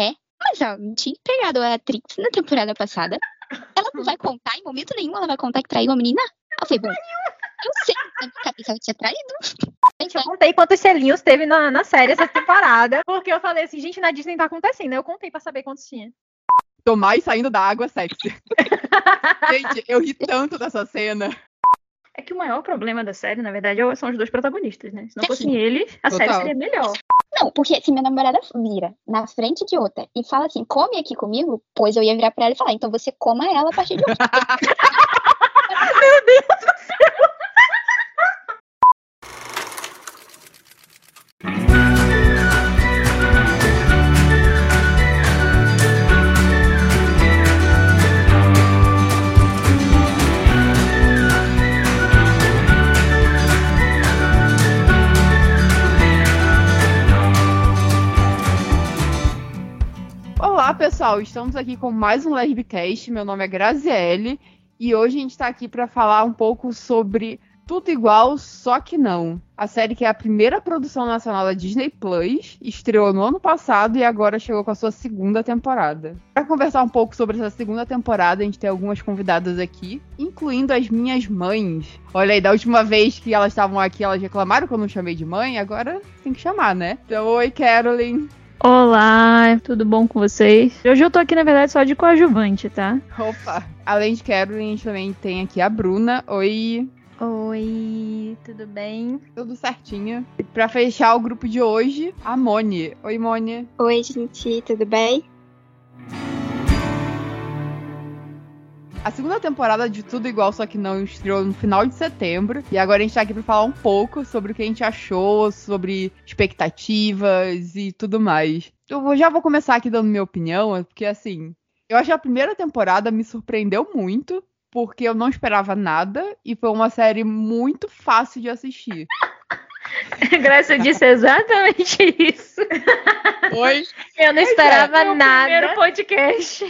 é, mas ela não tinha pegado a Trix na temporada passada. Ela não vai contar, em momento nenhum ela vai contar que traiu a menina. Eu falei, bom, eu sei que na minha cabeça ela tinha traído. Gente, eu contei quantos selinhos teve na, na série essa temporada. Porque eu falei assim, gente, na Disney tá acontecendo. Eu contei pra saber quantos tinha. Tomás saindo da água sexy. Gente, eu ri tanto dessa cena. É que o maior problema da série, na verdade, são os dois protagonistas, né? Se não fossem eles, a série Total. seria melhor. Não, porque se minha namorada vira na frente de outra e fala assim, come aqui comigo, pois eu ia virar pra ela e falar, então você coma ela a partir de hoje. Olá, pessoal. Estamos aqui com mais um Lesbicast. Meu nome é Graziele e hoje a gente está aqui para falar um pouco sobre Tudo Igual, Só Que Não. A série que é a primeira produção nacional da Disney Plus, estreou no ano passado e agora chegou com a sua segunda temporada. Para conversar um pouco sobre essa segunda temporada, a gente tem algumas convidadas aqui, incluindo as minhas mães. Olha aí, da última vez que elas estavam aqui, elas reclamaram que eu não chamei de mãe, agora tem que chamar, né? Então, oi, Carolyn. Olá, tudo bom com vocês? Hoje eu tô aqui, na verdade, só de coadjuvante, tá? Opa! Além de Carolyn, a gente também tem aqui a Bruna. Oi, Oi, tudo bem? tudo certinho. E pra fechar o grupo de hoje, a Moni. Oi, Moni. Oi, gente, tudo bem? A segunda temporada de Tudo Igual, só que não estreou no final de setembro. E agora a gente tá aqui pra falar um pouco sobre o que a gente achou, sobre expectativas e tudo mais. Eu já vou começar aqui dando minha opinião, porque assim, eu acho que a primeira temporada me surpreendeu muito. Porque eu não esperava nada e foi uma série muito fácil de assistir. Graça disse exatamente isso. Oi? Eu não é, esperava Meu nada. primeiro podcast.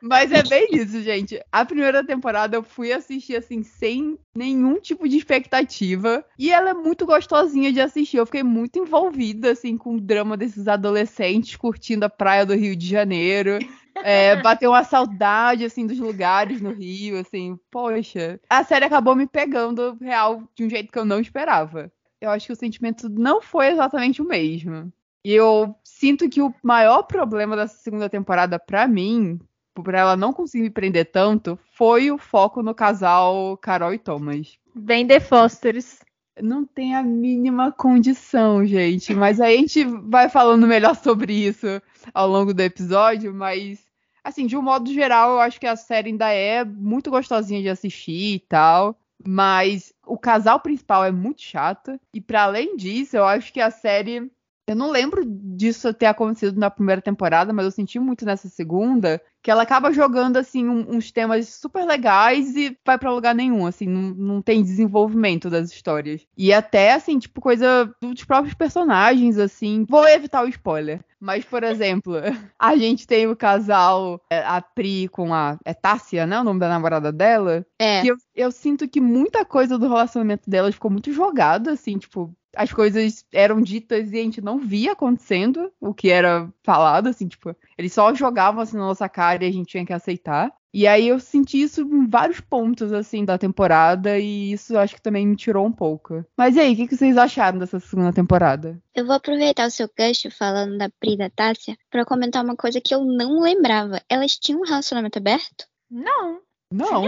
Mas é bem isso, gente. A primeira temporada eu fui assistir assim, sem nenhum tipo de expectativa. E ela é muito gostosinha de assistir. Eu fiquei muito envolvida, assim, com o drama desses adolescentes curtindo a praia do Rio de Janeiro. É, bateu uma saudade, assim, dos lugares no Rio, assim, poxa. A série acabou me pegando, real, de um jeito que eu não esperava. Eu acho que o sentimento não foi exatamente o mesmo. E eu sinto que o maior problema dessa segunda temporada, pra mim, por ela não conseguir me prender tanto, foi o foco no casal Carol e Thomas. Bem The Fosters. Não tem a mínima condição, gente. Mas aí a gente vai falando melhor sobre isso ao longo do episódio. Mas, assim, de um modo geral, eu acho que a série ainda é muito gostosinha de assistir e tal. Mas o casal principal é muito chato. E para além disso, eu acho que a série. Eu não lembro disso ter acontecido na primeira temporada, mas eu senti muito nessa segunda. Que ela acaba jogando, assim, um- uns temas super legais e vai pra lugar nenhum, assim, não, não tem desenvolvimento das histórias. E até, assim, tipo, coisa dos próprios personagens, assim. Vou evitar o spoiler. Mas, por exemplo, a gente tem o casal, é, a Pri com a. É Tássia, né? O nome da namorada dela. É. Eu, eu sinto que muita coisa do relacionamento delas ficou muito jogada, assim, tipo, as coisas eram ditas e a gente não via acontecendo o que era falado, assim, tipo, eles só jogavam assim na nossa cara e a gente tinha que aceitar. E aí eu senti isso em vários pontos, assim, da temporada, e isso eu acho que também me tirou um pouco. Mas e aí, o que, que vocês acharam dessa segunda temporada? Eu vou aproveitar o seu gancho falando da Pri e da Tássia pra comentar uma coisa que eu não lembrava. Elas tinham um relacionamento aberto? Não. Não,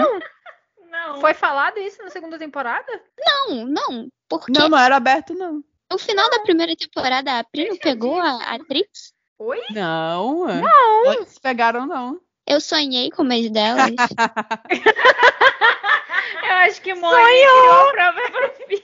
Não. Foi falado isso na segunda temporada? Não, não. Porque não, não era aberto, não. no final da primeira temporada a Pri não pegou a a Trix? Oi? Não. Não. Eles se pegaram, não. Eu sonhei com o mês delas. Eu acho que Mônica criou a prova pro fim.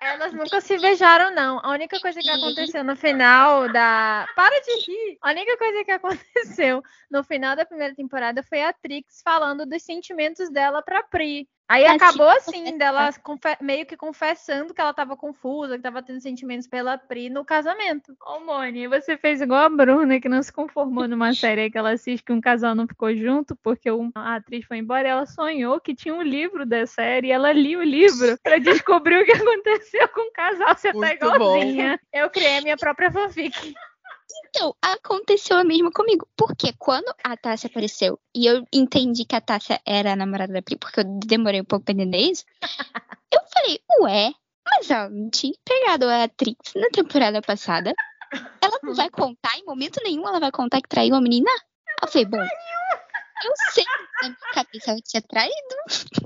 Elas nunca se beijaram, não. A única coisa que aconteceu no final da. Para de rir! A única coisa que aconteceu no final da primeira temporada foi a Trix falando dos sentimentos dela pra Pri. Aí Ah, acabou sim, assim, confessar. dela confe- meio que confessando que ela tava confusa, que tava tendo sentimentos pela Pri no casamento. Ô, Moni, você fez igual a Bruna, que não se conformou numa série aí que ela assiste que um casal não ficou junto porque um- a atriz foi embora e ela sonhou que tinha um livro da série e ela lia o livro pra descobrir o que aconteceu com o casal. Você tá Muito bom. igualzinha. Eu criei a minha própria fanfic. Então, aconteceu o mesmo comigo. Porque quando a Tássia apareceu e eu entendi que a Tássia era a namorada da Pri, porque eu demorei um pouco pra entender isso, eu falei, ué, mas ela não tinha pegado a Trix na temporada passada. Ela não vai contar, em momento nenhum ela vai contar que traiu a menina? Eu falei, bom, eu sei que na minha cabeça ela tinha traído.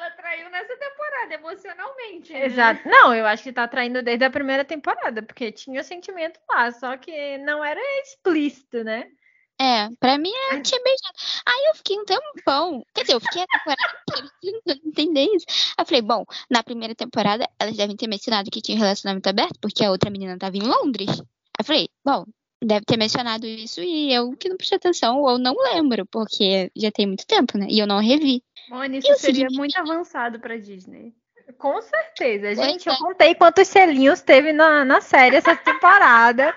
Ela traiu nessa temporada, emocionalmente. né? Exato. Não, eu acho que tá traindo desde a primeira temporada, porque tinha o sentimento lá, só que não era explícito, né? É, pra mim ela tinha beijado. Aí eu fiquei um tempão. Quer dizer, eu fiquei a temporada inteira entender isso. Aí eu falei, bom, na primeira temporada elas devem ter mencionado que tinha um relacionamento aberto, porque a outra menina tava em Londres. Aí eu falei, bom, deve ter mencionado isso e eu que não prestei atenção, ou não lembro, porque já tem muito tempo, né? E eu não revi. E isso seria muito avançado pra Disney. Com certeza. Gente, eu é. contei quantos selinhos teve na, na série essa temporada.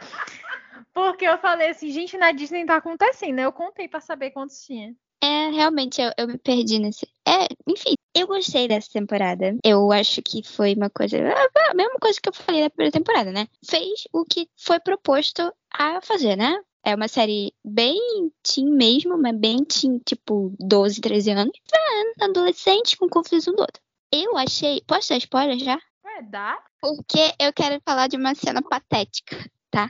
Porque eu falei assim, gente, na Disney tá acontecendo. né? Eu contei pra saber quantos tinha. É, realmente, eu, eu me perdi nesse. É, enfim, eu gostei dessa temporada. Eu acho que foi uma coisa. A mesma coisa que eu falei na primeira temporada, né? Fez o que foi proposto a fazer, né? É uma série bem teen mesmo, mas bem teen, tipo, 12, 13 anos. É, adolescente com confusão um do outro. Eu achei. Posso dar spoiler já? Ué, dá? Porque eu quero falar de uma cena patética, tá?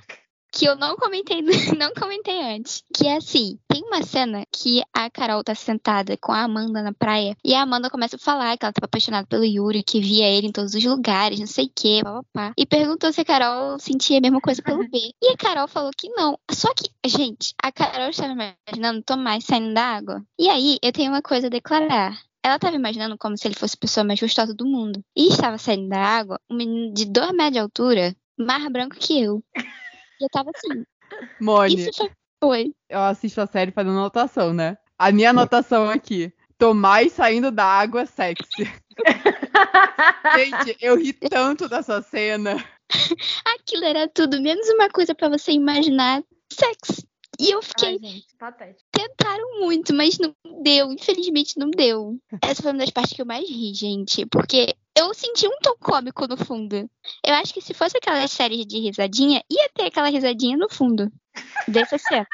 Que eu não comentei, não comentei antes. Que é assim, tem uma cena que a Carol tá sentada com a Amanda na praia. E a Amanda começa a falar que ela tava apaixonada pelo Yuri, que via ele em todos os lugares, não sei o quê, papapá. E perguntou se a Carol sentia a mesma coisa pelo B. E a Carol falou que não. Só que, gente, a Carol estava imaginando Tomás saindo da água. E aí, eu tenho uma coisa a declarar. Ela estava imaginando como se ele fosse a pessoa mais gostosa do mundo. E estava saindo da água um menino de 2 metros de altura, mais branco que eu. Eu tava assim. Mone, Isso foi. Foi. eu assisto a série fazendo anotação, né? A minha anotação aqui. Tomás saindo da água sexy. Gente, eu ri tanto dessa cena. Aquilo era tudo, menos uma coisa pra você imaginar sexo. E eu fiquei. Ai, gente, patético. Tentaram muito, mas não deu. Infelizmente não deu. Essa foi uma das partes que eu mais ri, gente. Porque eu senti um tom cômico no fundo. Eu acho que se fosse aquelas séries de risadinha, ia ter aquela risadinha no fundo. Dessa cena.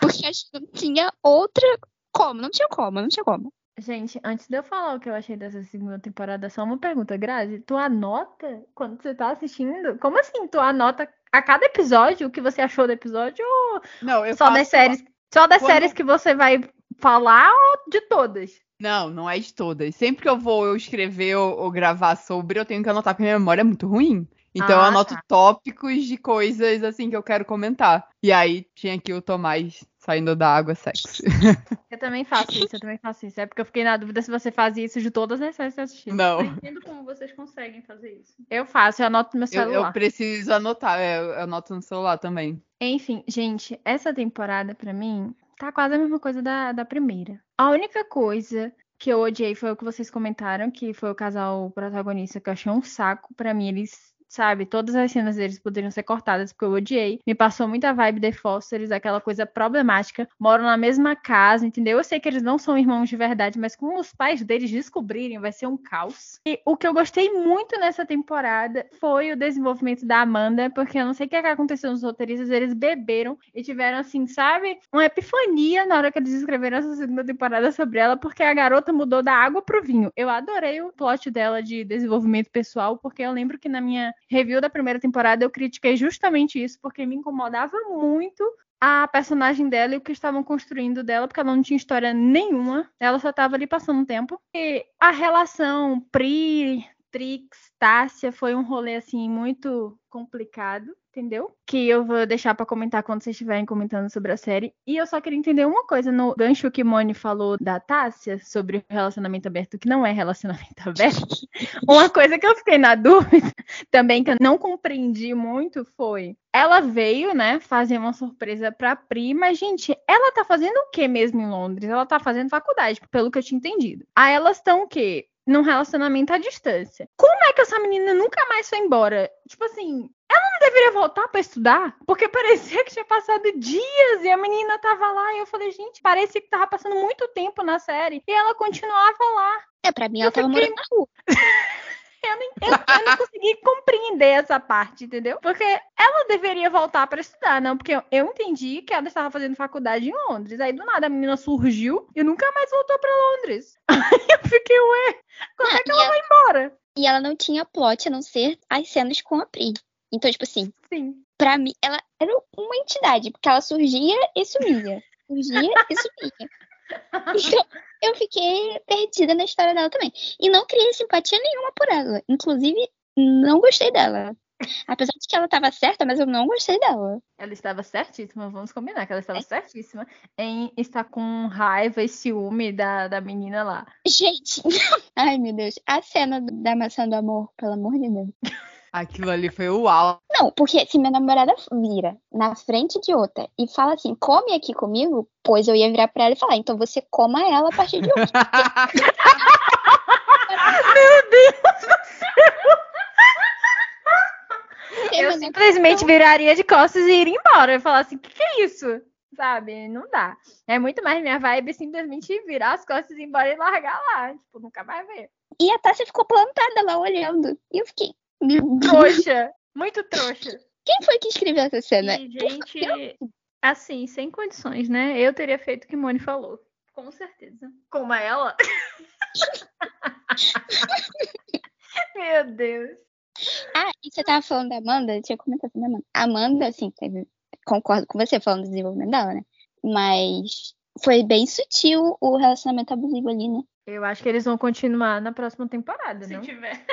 Porque acho que não tinha outra como. Não tinha como, não tinha como. Gente, antes de eu falar o que eu achei dessa segunda temporada, só uma pergunta, Grazi. Tu anota quando você tá assistindo? Como assim? Tu anota a cada episódio o que você achou do episódio ou Não, eu só das séries? Só das Quando- séries que você vai falar ou de todas? Não, não é de todas. Sempre que eu vou eu escrever ou, ou gravar sobre, eu tenho que anotar, porque minha memória é muito ruim. Então eu Ah, anoto tá. tópicos de coisas assim que eu quero comentar. E aí tinha aqui o Tomás saindo da água sexy. Eu também faço isso, eu também faço isso. É porque eu fiquei na dúvida se você fazia isso de todas as séries que. Eu Não. entendo como vocês conseguem fazer isso. Eu faço, eu anoto no meu Eu, celular. eu preciso anotar, é, eu anoto no celular também. Enfim, gente, essa temporada pra mim tá quase a mesma coisa da, da primeira. A única coisa que eu odiei foi o que vocês comentaram, que foi o casal protagonista que eu achei um saco. Pra mim, eles, sabe, todas as cenas deles poderiam ser cortadas, porque eu odiei. Me passou muita vibe The Fosters, aquela coisa problemática. Moram na mesma casa, entendeu? Eu sei que eles não são irmãos de verdade, mas como os pais deles descobrirem, vai ser um caos. E o que eu gostei muito nessa temporada foi o desenvolvimento da Amanda, porque eu não sei o é que aconteceu nos roteiristas, eles beberam e tiveram, assim, sabe, uma epifania na hora que eles escreveram essa segunda temporada sobre ela, porque a garota mudou da água pro vinho. Eu adorei o plot dela de desenvolvimento pessoal, porque eu lembro que na minha review da primeira temporada eu critiquei justamente isso, porque me incomodava muito a personagem dela e o que estavam construindo dela, porque ela não tinha história nenhuma, ela só tava ali passando tempo. E a relação Pri, Trix, Tássia foi um rolê assim muito complicado, entendeu? Que eu vou deixar pra comentar quando vocês estiverem comentando sobre a série. E eu só queria entender uma coisa no gancho que Moni falou da Tássia sobre o relacionamento aberto, que não é relacionamento aberto. uma coisa que eu fiquei na dúvida também que eu não compreendi muito foi ela veio, né, fazer uma surpresa pra Pri, mas, gente, ela tá fazendo o que mesmo em Londres? Ela tá fazendo faculdade, pelo que eu tinha entendido. Aí elas estão o quê? Num relacionamento à distância. Como é que essa menina nunca mais foi embora? Tipo assim, ela não deveria voltar pra estudar? Porque parecia que tinha passado dias e a menina tava lá. E eu falei, gente, parecia que tava passando muito tempo na série. E ela continuava lá. É, pra mim Eu ela tava fiquei- morando na rua. Eu, nem, eu, eu não consegui compreender essa parte, entendeu? Porque ela deveria voltar para estudar, não? Porque eu, eu entendi que ela estava fazendo faculdade em Londres. Aí do nada a menina surgiu e nunca mais voltou para Londres. Aí eu fiquei, ué, como é que ela vai embora? E ela não tinha plot a não ser as cenas com a Pri. Então, tipo assim, Sim. pra mim, ela era uma entidade, porque ela surgia e sumia. Surgia e sumia. Então, eu fiquei perdida na história dela também. E não criei simpatia nenhuma por ela. Inclusive, não gostei dela. Apesar de que ela tava certa, mas eu não gostei dela. Ela estava certíssima, vamos combinar que ela estava certíssima em estar com raiva e ciúme da, da menina lá. Gente, ai meu Deus. A cena da maçã do amor, pelo amor de Deus. Aquilo ali foi o uau. Não, porque se minha namorada vira na frente de outra e fala assim, come aqui comigo, pois eu ia virar pra ela e falar, então você coma ela a partir de hoje. Meu Deus! Tem Eu uma simplesmente viraria de costas e iria embora. Eu falar assim, o que, que é isso? Sabe? Não dá. É muito mais minha vibe simplesmente virar as costas e ir embora e largar lá. Tipo, nunca mais ver. E a Tássia ficou plantada lá olhando. E eu fiquei, Trouxa. Muito trouxa. quem foi que escreveu essa cena? E, gente, assim, sem condições, né? Eu teria feito o que Moni falou. Com certeza. Como ela? Meu Deus. Ah, e você tava falando da Amanda, deixa eu comentar sobre a Amanda. A Amanda, assim, teve, concordo com você falando do desenvolvimento dela, né? Mas foi bem sutil o relacionamento abusivo ali, né? Eu acho que eles vão continuar na próxima temporada, Se não? tiver.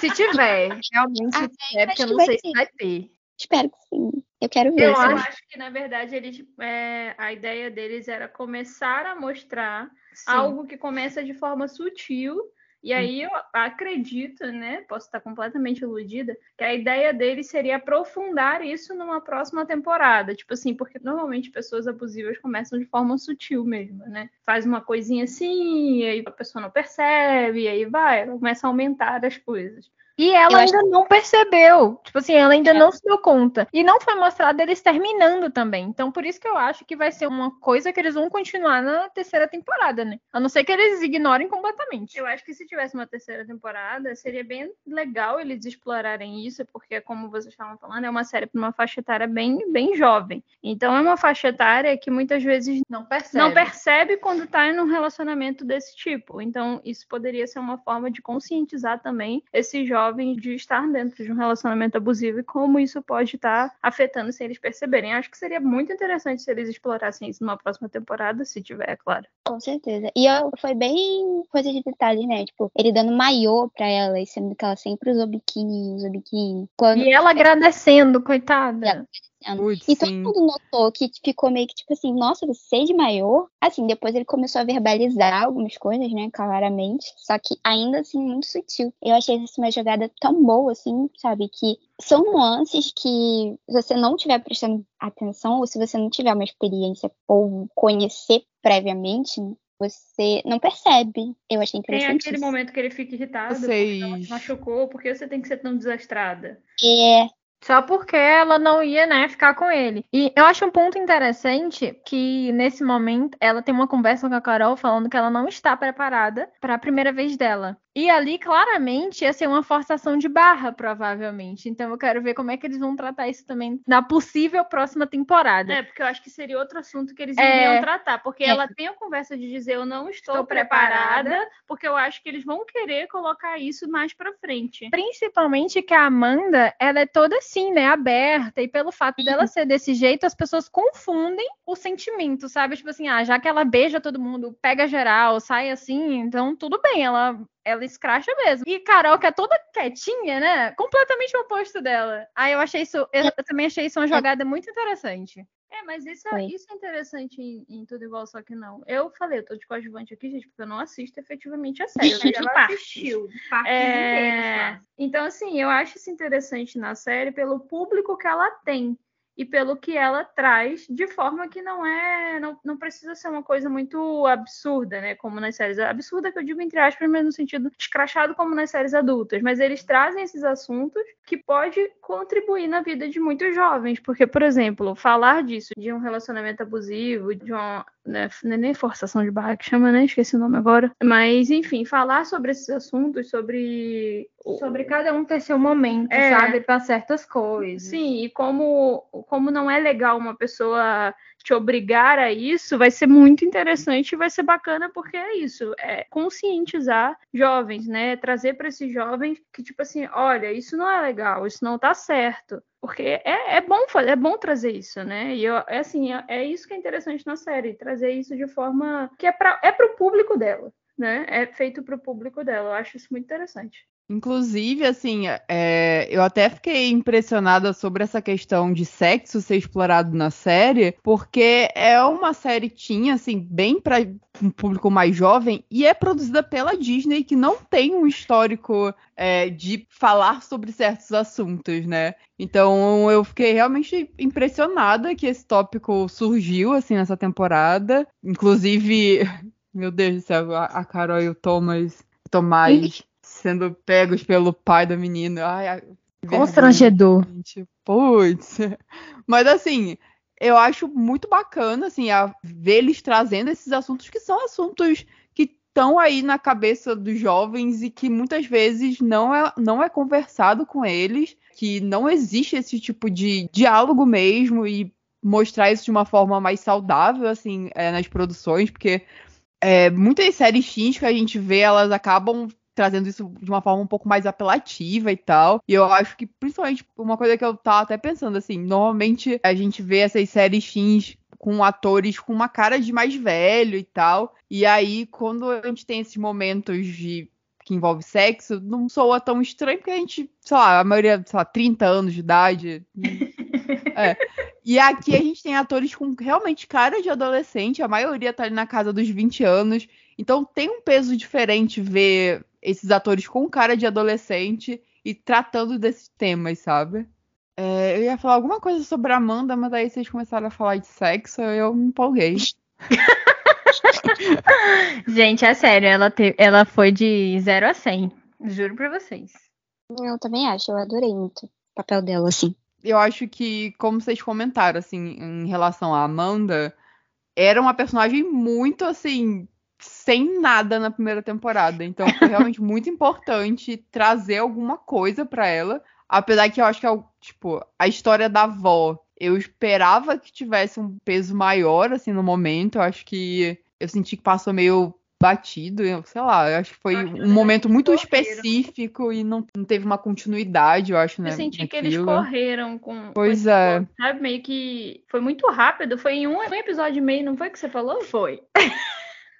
Se tiver, realmente, Ah, se tiver, porque eu acho não sei ter. se vai ter. Espero que sim. Eu quero ver. Eu Eu sabe? acho. acho que, na verdade, eles, é, a ideia deles era começar a mostrar Sim. algo que começa de forma sutil. E aí eu acredito, né? Posso estar completamente iludida, que a ideia deles seria aprofundar isso numa próxima temporada. Tipo assim, porque normalmente pessoas abusivas começam de forma sutil mesmo, né? Faz uma coisinha assim, e aí a pessoa não percebe, e aí vai, começa a aumentar as coisas. E ela acho ainda não percebeu. Tipo assim, ela ainda É. não se deu conta. E não foi mostrado eles terminando também. Então, por isso que eu acho que vai ser uma coisa que eles vão continuar na terceira temporada, né? A não ser que eles ignorem completamente. Eu acho que se tivesse uma terceira temporada, seria bem legal eles explorarem isso, porque, como vocês estavam falando, é uma série para uma faixa etária bem, bem jovem. Então, é uma faixa etária que muitas vezes Não percebe. não percebe quando está em um relacionamento desse tipo. Então, isso poderia ser uma forma de conscientizar também esses jovens de estar dentro de um relacionamento abusivo e como isso pode estar afetando sem eles perceberem. Acho que seria muito interessante se eles explorassem isso numa próxima temporada, se tiver, é claro. Com certeza. E eu, foi bem coisa de detalhe, né? Tipo, ele dando maiô pra ela, e sendo que ela sempre usou biquíni, usou biquíni. Quando E ela agradecendo, coitada. Ela- Putz, E todo sim. mundo notou que ficou meio que tipo assim, nossa, você de maiô? Assim, depois ele começou a verbalizar algumas coisas, né, claramente. Só que ainda assim, muito sutil. Eu achei isso uma jogada tão boa, assim, sabe? Que são nuances que se você não tiver prestando atenção, ou se você não tiver uma experiência ou conhecer previamente, você não percebe. Eu achei Tem interessante. aquele momento que ele fica irritado, porque ela Vocês. se machucou, porque você tem que ser tão desastrada. É, Só porque ela não ia, né, ficar com ele. E eu acho um ponto interessante que nesse momento ela tem uma conversa com a Carol falando que ela não está preparada para a primeira vez dela. E ali claramente ia ser uma forçação de barra, provavelmente. Então eu quero ver como é que eles vão tratar isso também na possível próxima temporada. É, porque eu acho que seria outro assunto que eles É. iriam tratar. Porque É. ela tem a conversa de dizer eu não estou, Estou preparada, preparada. porque eu acho que eles vão querer colocar isso mais pra frente. Principalmente que a Amanda, ela é toda assim, né, aberta, e pelo fato dela ser desse jeito, as pessoas confundem o sentimento, sabe? Tipo assim, ah, já que ela beija todo mundo, pega geral, sai assim, então tudo bem, ela ela escracha mesmo. E Carol, que é toda quietinha, né? Completamente o oposto dela. Aí eu achei isso, eu, também achei isso uma jogada muito interessante. É, mas isso, é, isso é interessante em, em Tudo Igual Só Que Não. Eu falei, eu tô de coadjuvante aqui, gente, porque eu não assisto efetivamente a série. Ela partes. assistiu partes É, inteiras, Então, assim, eu acho isso interessante na série pelo público que ela tem e pelo que ela traz, de forma que não é. Não, não precisa ser uma coisa muito absurda, né? Como nas séries. Absurda que eu digo entre aspas, mas no sentido escrachado como nas séries adultas. Mas eles trazem esses assuntos que pode contribuir na vida de muitos jovens. Porque, por exemplo, falar disso, de um relacionamento abusivo, de uma né, é nem forçação de barra que chama, né? Esqueci o nome agora. Mas, enfim, falar sobre esses assuntos, sobre. Sobre cada um ter seu momento, É. sabe? Para certas coisas. Sim, e como, como não é legal uma pessoa te obrigar a isso, vai ser muito interessante e vai ser bacana porque é isso, é conscientizar jovens, né? Trazer para esses jovens que, tipo assim, olha, isso não é legal, isso não tá certo. Porque é, é bom é bom trazer isso, né? E eu, é assim, é, é isso que é interessante na série, trazer isso de forma que é para é pro público dela, né? É feito pro público dela. Eu acho isso muito interessante. Inclusive, assim, é, eu até fiquei impressionada sobre essa questão de sexo ser explorado na série, porque é uma série tinha, assim, bem para um público mais jovem e é produzida pela Disney, que não tem um histórico é, de falar sobre certos assuntos, né? Então eu fiquei realmente impressionada que esse tópico surgiu, assim, nessa temporada. Inclusive, meu Deus do céu, a, Carol e o Thomas. Tomás sendo pegos pelo pai da menina. Ai, Constrangedor. gente. Putz. Mas assim, eu acho muito bacana assim a ver eles trazendo esses assuntos que são assuntos que estão aí na cabeça dos jovens e que muitas vezes não é, não é conversado com eles, que não existe esse tipo de diálogo mesmo e mostrar isso de uma forma mais saudável assim é, nas produções, porque é, muitas séries teens que a gente vê, elas acabam trazendo isso de uma forma um pouco mais apelativa e tal. E eu acho que, principalmente, uma coisa que eu tava até pensando, assim, normalmente a gente vê essas séries teens com atores com uma cara de mais velho e tal. E aí, quando a gente tem esses momentos de que envolve sexo, não soa tão estranho, porque a gente, sei lá, a maioria, sei lá, 30 anos de idade. É. E aqui a gente tem atores com realmente cara de adolescente, a maioria tá ali na casa dos 20 anos. Então tem um peso diferente ver esses atores com cara de adolescente e tratando desses temas, sabe? É, eu ia falar alguma coisa sobre a Amanda, mas aí vocês começaram a falar de sexo, eu me empolguei. Gente, é sério, ela, te- ela foi de 0 a 100. Juro pra vocês. Eu também acho, eu adorei muito o papel dela, assim. Eu acho que, como vocês comentaram, assim, em relação à Amanda, era uma personagem muito, assim, sem nada na primeira temporada. Então foi realmente muito importante trazer alguma coisa pra ela. Apesar que eu acho que, é o- tipo, a história da avó, eu esperava que tivesse um peso maior, assim, no momento. Eu acho que eu senti que passou meio batido, eu- sei lá, eu acho que foi acho que um momento muito correram. específico e não, não teve uma continuidade, eu acho, né? Eu senti que eles naquilo. correram com. Pois com é. Sabe, meio que. Foi muito rápido. Foi em um, um episódio e meio, não foi que você falou? Foi.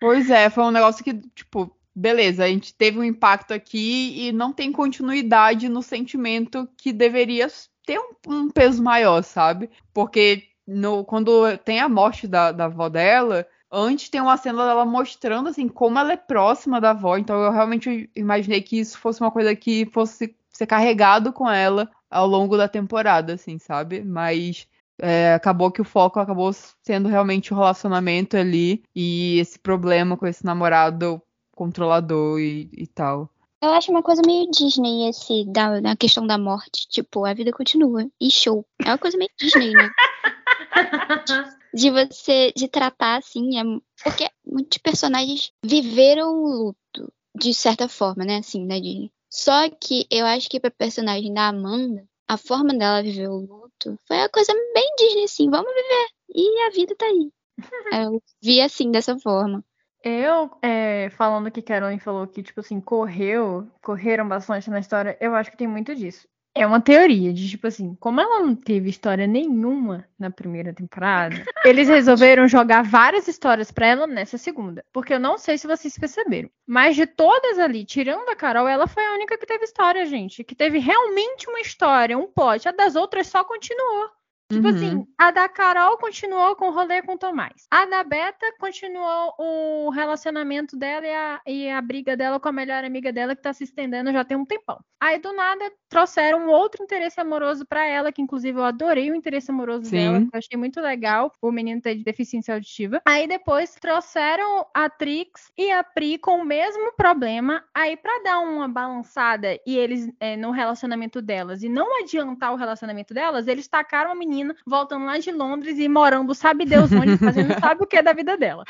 Pois é, foi um negócio que, tipo, beleza, a gente teve um impacto aqui e não tem continuidade no sentimento que deveria ter um, um peso maior, sabe? Porque no, quando tem a morte da, da avó dela, antes tem uma cena dela mostrando, assim, como ela é próxima da avó. Então eu realmente imaginei que isso fosse uma coisa que fosse ser carregado com ela ao longo da temporada, assim, sabe? Mas é, acabou que o foco acabou sendo realmente o relacionamento ali e esse problema com esse namorado controlador e, e tal. Eu acho uma coisa meio Disney, esse, da, da questão da morte. Tipo, a vida continua. E show. É uma coisa meio Disney, né? de você, de tratar assim, é, porque muitos personagens viveram o luto, de certa forma, né? Assim, né? De, só que eu acho que pra personagem da Amanda, a forma dela viver o luto foi uma coisa bem Disney, assim, vamos viver. E a vida tá aí. Eu vi assim, dessa forma. Eu, é, falando que Carolyn falou que, tipo assim, correu, correram bastante na história, eu acho que tem muito disso. É uma teoria de, tipo assim, como ela não teve história nenhuma na primeira temporada, eles resolveram jogar várias histórias pra ela nessa segunda. Porque eu não sei se vocês perceberam. Mas de todas ali, tirando a Carol, ela foi a única que teve história, gente. Que teve realmente uma história, um plot. A das outras só continuou. Tipo Uhum. assim, a da Carol continuou com o rolê com o Tomás. A da Beta continuou o relacionamento dela e a, e a briga dela com a melhor amiga dela, que tá se estendendo já tem um tempão. Aí, do nada, trouxeram um outro interesse amoroso pra ela, que inclusive eu adorei o interesse amoroso Sim. dela, que eu achei muito legal, o menino ter deficiência auditiva. Aí depois trouxeram a Trix e a Pri com o mesmo problema. Aí, pra dar uma balançada e eles é, no relacionamento delas e não adiantar o relacionamento delas, eles tacaram a menina menina voltando lá de Londres e morando, sabe Deus onde, fazendo sabe o que da vida dela.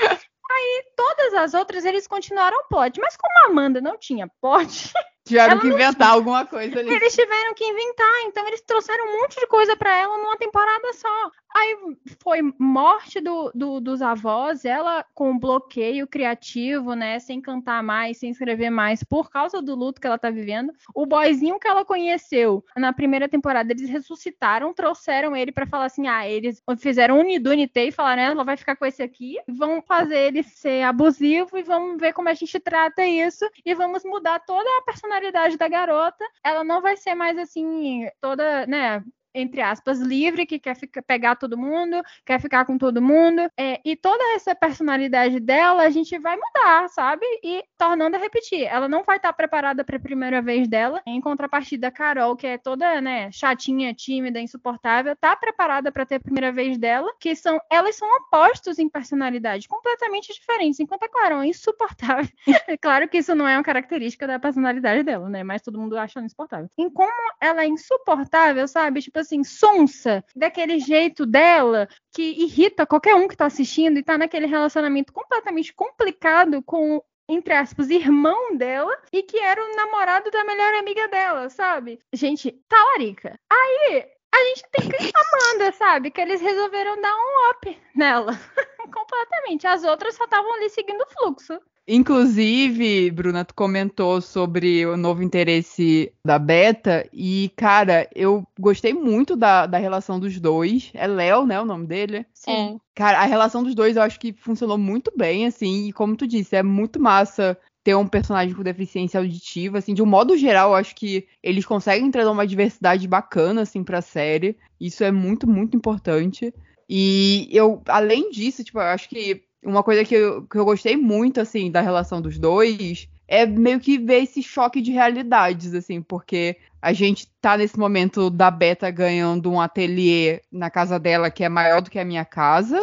Aí todas as outras eles continuaram plot, mas como a Amanda não tinha plot, Tiveram que inventar alguma coisa ali. eles tiveram que inventar, então eles trouxeram um monte de coisa pra ela numa temporada só. Aí foi morte do, do- dos avós, ela com bloqueio criativo, né? Sem cantar mais, sem escrever mais, por causa do luto que ela tá vivendo. O boyzinho que ela conheceu na primeira temporada, eles ressuscitaram, trouxeram ele pra falar assim: ah, eles fizeram unidunité e falaram, ela vai ficar com esse aqui, vão fazer ele ser abusivo e vamos ver como a gente trata isso e vamos mudar toda a personalidade da garota. Ela não vai ser mais assim, toda, né? Entre aspas, livre, que quer ficar, pegar todo mundo, quer ficar com todo mundo. É, e toda essa personalidade dela, a gente vai mudar, sabe? E tornando a repetir. Ela não vai estar preparada para a primeira vez dela. Em contrapartida, a Carol, que é toda, né, chatinha, tímida, insuportável, tá preparada para ter a primeira vez dela, que são, elas são opostos em personalidade, completamente diferentes. Enquanto a Carol é insuportável. é claro que isso não é uma característica da personalidade dela, né? Mas todo mundo acha ela insuportável. Em como ela é insuportável, sabe? Tipo assim, sonsa, daquele jeito dela que irrita qualquer um que tá assistindo e tá naquele relacionamento completamente complicado com entre aspas, irmão dela e que era o namorado da melhor amiga dela, sabe? Gente, talarica. Aí a gente tem que Amanda, sabe? Que eles resolveram dar um up nela. Completamente. As outras só estavam ali seguindo o fluxo. Inclusive, Bruna, tu comentou sobre o novo interesse da Beta e, cara, eu gostei muito da, da relação dos dois. É Léo, né, o nome dele? É. Cara, a relação dos dois eu acho que funcionou muito bem, assim, e como tu disse, é muito massa ter um personagem com deficiência auditiva, assim, de um modo geral, eu acho que eles conseguem trazer uma diversidade bacana, assim, pra série. Isso é muito, muito importante. E eu, além disso, tipo, eu acho que uma coisa que eu, que eu gostei muito, assim, da relação dos dois é meio que ver esse choque de realidades, assim, porque a gente tá nesse momento da Beta ganhando um ateliê na casa dela que é maior do que a minha casa.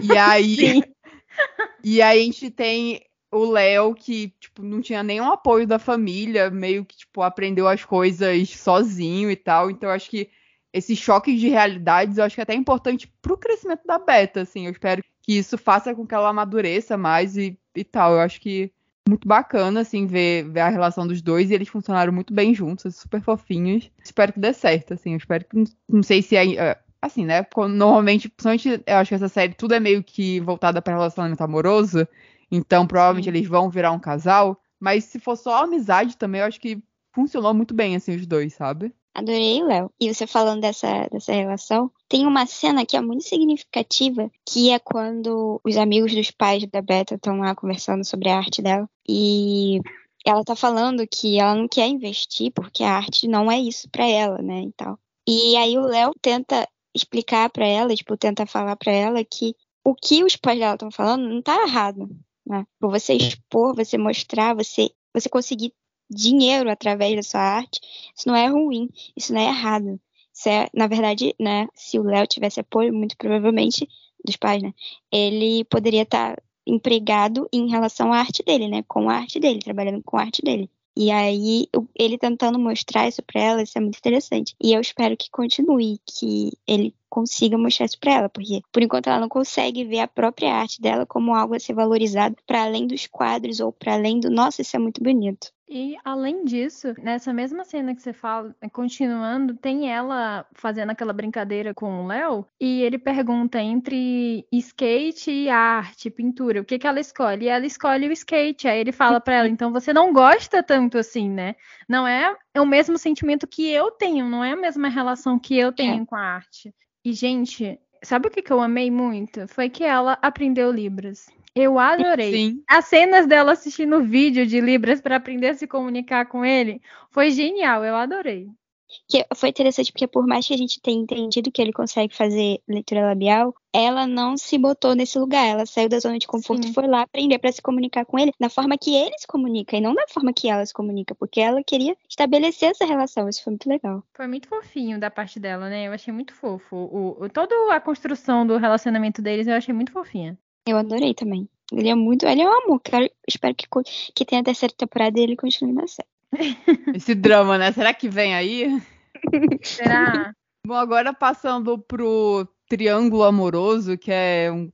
E aí. Sim. E aí a gente tem o Léo que, tipo, não tinha nenhum apoio da família, meio que, tipo, aprendeu as coisas sozinho e tal. Então eu acho que esse choque de realidades eu acho que é até importante pro crescimento da Beta, assim. Eu espero que isso faça com que ela amadureça mais e, e tal. Eu acho que muito bacana, assim, ver, ver a relação dos dois e eles funcionaram muito bem juntos, super fofinhos. Espero que dê certo, assim. Eu espero que. Não, sei se é. Assim, né? Normalmente, principalmente, eu acho que essa série tudo é meio que voltada para relacionamento amoroso. Então, provavelmente Sim. eles vão virar um casal. Mas se for só amizade também, eu acho que funcionou muito bem, assim, os dois, sabe? Adorei, Léo. E você falando dessa, dessa relação, tem uma cena que é muito significativa, que é quando os amigos dos pais da Beta estão lá conversando sobre a arte dela. E ela tá falando que ela não quer investir porque a arte não é isso pra ela, né, e tal. E aí o Léo tenta explicar pra ela, tipo, tenta falar pra ela que o que os pais dela estão falando não tá errado, né? Por você expor, você mostrar, você você conseguir dinheiro através da sua arte, isso não é ruim, isso não é errado. Isso é, na verdade, né, se o Léo tivesse apoio, muito provavelmente, dos pais, né, ele poderia estar empregado em relação à arte dele, né, com a arte dele, trabalhando com a arte dele. E aí, ele tentando mostrar isso pra ela, isso é muito interessante. E eu espero que continue, que ele consiga mostrar isso pra ela, porque por enquanto ela não consegue ver a própria arte dela como algo a ser valorizado para além dos quadros ou para além do, nossa, isso é muito bonito. E além disso, nessa mesma cena que você fala, continuando, tem ela fazendo aquela brincadeira com o Léo e ele pergunta entre skate e arte, pintura, o que que ela escolhe? E ela escolhe o skate. Aí ele fala pra ela, então você não gosta tanto assim, né? Não é, é o mesmo sentimento que eu tenho, não é a mesma relação que eu tenho com a arte. E gente, sabe o que que eu amei muito? Foi que ela aprendeu Libras. Eu adorei. Sim. As cenas dela assistindo vídeo de Libras para aprender a se comunicar com ele foi genial, eu adorei. Que foi interessante porque por mais que a gente tenha entendido que ele consegue fazer leitura labial, ela não se botou nesse lugar, ela saiu da zona de conforto Sim. e foi lá aprender para se comunicar com ele da forma que ele se comunica e não da forma que ela se comunica, porque ela queria estabelecer essa relação, isso foi muito legal. Foi muito fofinho da parte dela, né? Eu achei muito fofo. O, o- toda a construção do relacionamento deles eu achei muito fofinha. Eu adorei também. Ele é muito, ele é um amor, quero, espero que, que tenha a terceira temporada e ele continue na série. Esse drama, né? Será que vem aí? Será? Bom, agora passando pro triângulo amoroso, que é um,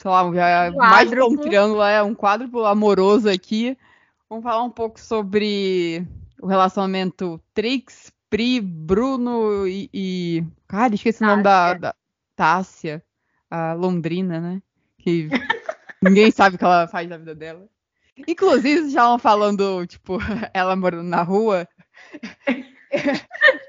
sei lá, é mais do que um triângulo, é um quádruplo amoroso aqui. Vamos falar um pouco sobre o relacionamento Trix, Pri, Bruno e. e... Cara, esqueci o nome da, da Tássia, a Londrina, né? Que ninguém sabe o que ela faz da vida dela. Inclusive, vocês estavam falando, tipo, ela morando na rua.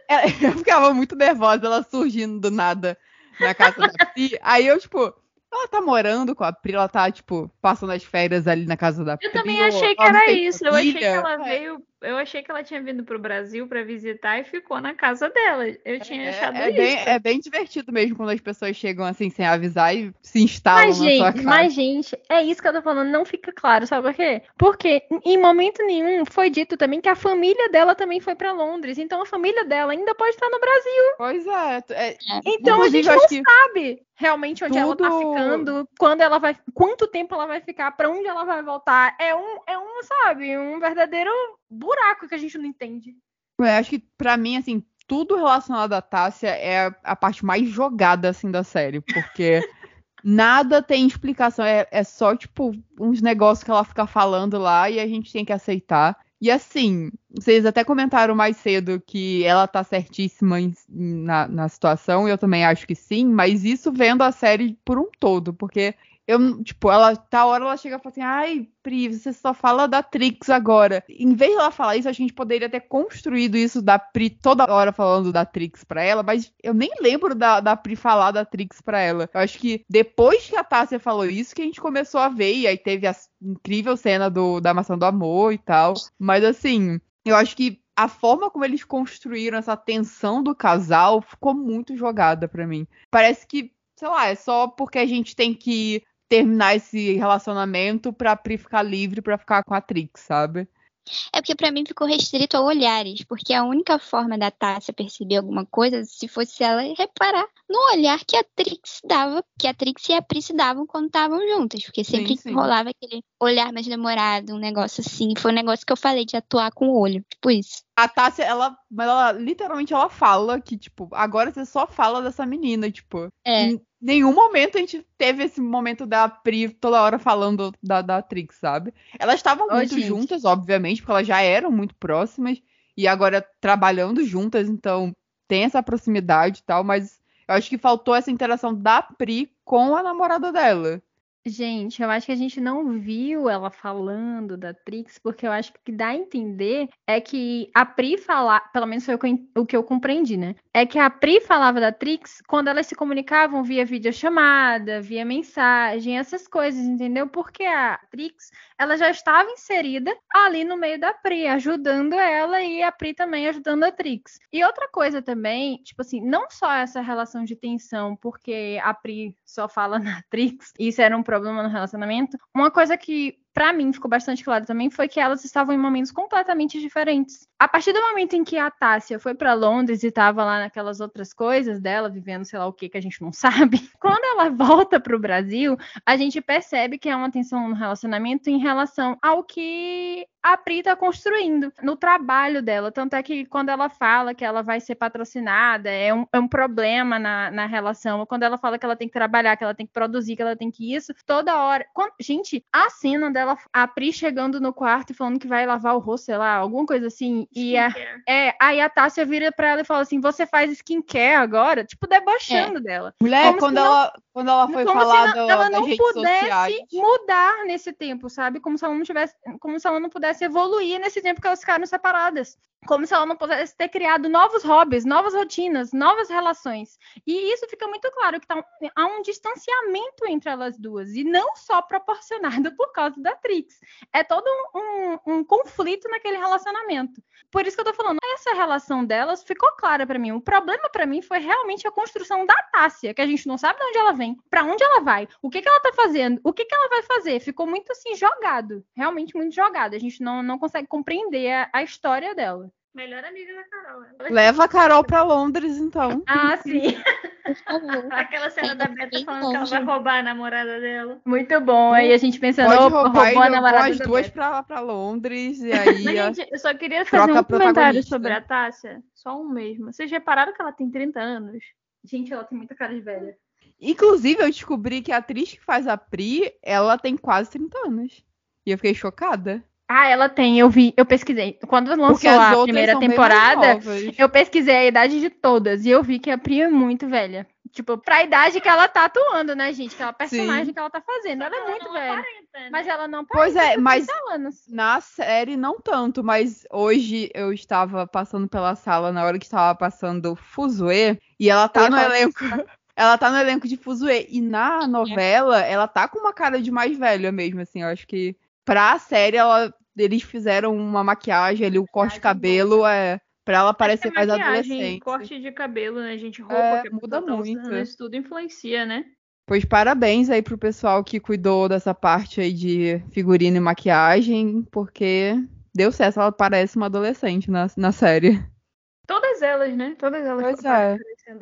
Ela- Eu ficava muito nervosa, ela surgindo do nada na casa da Pri. Aí eu, tipo, ela tá morando com a Pri, ela tá, tipo, passando as férias ali na casa da Pri. Eu também achei que era isso. Eu achei que ela É. veio. Eu achei que ela tinha vindo pro Brasil pra visitar e ficou na casa dela. Eu tinha achado É, é isso. bem, é bem divertido mesmo quando as pessoas chegam assim sem avisar e se instalam Mas, na sua gente, casa. mas, gente, é isso que eu tô falando, não fica claro, sabe por quê? Porque em momento nenhum foi dito também que a família dela também foi pra Londres. Então a família dela ainda pode estar no Brasil. Pois é. é Então a gente não que sabe realmente onde ela tá tudo- ficando, quando ela vai, quanto tempo ela vai ficar, pra onde ela vai voltar. É um, é um, sabe, um verdadeiro buraco que a gente não entende. Eu acho que pra mim, assim, tudo relacionado à Tássia é a parte mais jogada, assim, da série. Porque nada tem explicação. É, é só, tipo, uns negócios que ela fica falando lá e a gente tem que aceitar. E assim, vocês até comentaram mais cedo que ela tá certíssima em- na, na situação, e eu também acho que sim, mas isso vendo a série por um todo, porque eu, tipo, ela, tá hora ela chega e fala assim, ai, Pri, você só fala da Trix agora. Em vez de ela falar isso, a gente poderia ter construído isso da Pri toda hora falando da Trix pra ela, mas eu nem lembro da, da Pri falar da Trix pra ela. Eu acho que depois que a Tássia falou isso, que a gente começou a ver, e aí teve a incrível cena do, da maçã do amor e tal. Mas assim, eu acho que a forma como eles construíram essa tensão do casal ficou muito jogada pra mim. Parece que, sei lá, é só porque a gente tem que terminar esse relacionamento pra Pri ficar livre pra ficar com a Trix, sabe? É porque pra mim ficou restrito a olhares, porque a única forma da Tássia perceber alguma coisa se fosse ela reparar no olhar que a Trix dava, que a Trix e a Pri se davam quando estavam juntas, porque sempre Sim, sim. rolava aquele olhar mais demorado, um negócio assim. Foi um negócio que eu falei de atuar com o olho, tipo isso. A Tássia, ela, mas ela literalmente ela fala que, tipo, agora você só fala dessa menina, tipo. É. Em nenhum momento a gente teve esse momento da Pri toda hora falando da, da Trix, sabe? Elas estavam muito gente. juntas, obviamente, porque elas já eram muito próximas e agora trabalhando juntas, então tem essa proximidade e tal, mas eu acho que faltou essa interação da Pri com a namorada dela. Gente, eu acho que a gente não viu ela falando da Trix, porque eu acho que o que dá a entender é que a Pri falar, pelo menos foi o que eu compreendi, né? É que a Pri falava da Trix quando elas se comunicavam via videochamada, via mensagem, essas coisas, entendeu? Porque a Trix, ela já estava inserida ali no meio da Pri, ajudando ela e a Pri também ajudando a Trix. E outra coisa também, tipo assim, não só essa relação de tensão, porque a Pri só fala na Trix, isso era um problema no relacionamento. Uma coisa que pra mim ficou bastante claro também foi que elas estavam em momentos completamente diferentes. A partir do momento em que a Tássia foi pra Londres e tava lá naquelas outras coisas dela, vivendo sei lá o que que a gente não sabe, quando ela volta pro Brasil, a gente percebe que há uma tensão no relacionamento em relação ao que a Pri tá construindo no trabalho dela. Tanto é que quando ela fala que ela vai ser patrocinada, é um, é um problema na, na relação. Ou quando ela fala que ela tem que trabalhar, que ela tem que produzir, que ela tem que isso, toda hora. Quando- gente, a cena dela, a Pri chegando no quarto e falando que vai lavar o rosto, sei lá, alguma coisa assim. E a, é, aí a Tássia vira pra ela e fala assim: você faz skincare agora? Tipo, debochando dela. Mulher, Como se quando, não- ela, quando ela foi Como falar se não- do- ela não pudesse sociais. mudar nesse tempo, sabe? Como se ela não tivesse, como se ela não pudesse evoluir nesse tempo que elas ficaram separadas. Como se ela não pudesse ter criado novos hobbies, novas rotinas, novas relações. E isso fica muito claro que tá há um distanciamento entre elas duas. E não só proporcionado por causa da Trix. É todo um, um- um conflito naquele relacionamento. Por isso que eu tô falando, essa relação delas ficou clara pra mim. O problema pra mim foi realmente a construção da Tássia, que a gente não sabe de onde ela vem, pra onde ela vai, o que, que ela tá fazendo, o que, que ela vai fazer. Ficou muito assim jogado, realmente muito jogado. A gente não, não consegue compreender a, a história dela. Melhor amiga da Carol. Ela- Leva a Carol pra Londres, então. Ah, sim. Aquela cena da Beta falando que ela vai roubar a namorada dela. Muito bom. Aí a gente pensando, Pode roubar roubou a namorada as duas pra, pra Londres e aí. Mas, a- gente, eu só queria fazer um comentário sobre a Tássia. Só um mesmo. Vocês repararam que ela tem 30 anos? Gente, ela tem muita cara de velha. Inclusive, eu descobri que a atriz que faz a Pri, ela tem quase 30 anos. E eu fiquei chocada. Ah, ela tem, eu vi, eu pesquisei. Quando lançou a primeira temporada, eu pesquisei a idade de todas e eu vi que a Pri é muito velha. Tipo, pra idade que ela tá atuando, né, gente? Aquela personagem que ela tá fazendo. Ela é muito velha. Mas ela não Pois é, mas 30 anos. na série não tanto, mas hoje eu estava passando pela sala na hora que estava passando Fuzue e ela Eu tá ia no elenco. Ela tá no elenco de Fuzue. E na novela, ela tá com uma cara de mais velha mesmo, assim. Eu acho que pra série, ela, eles fizeram uma maquiagem ali, o corte de cabelo, é. Pra ela parecer mais adolescente. Corte de cabelo, né, gente? Roupa É, que a muda tá muito. usando, Isso tudo influencia, né? Pois parabéns aí pro pessoal que cuidou dessa parte aí de figurino e maquiagem, porque deu certo, ela parece uma adolescente na, na série. Todas elas, né? Todas elas. Pois é.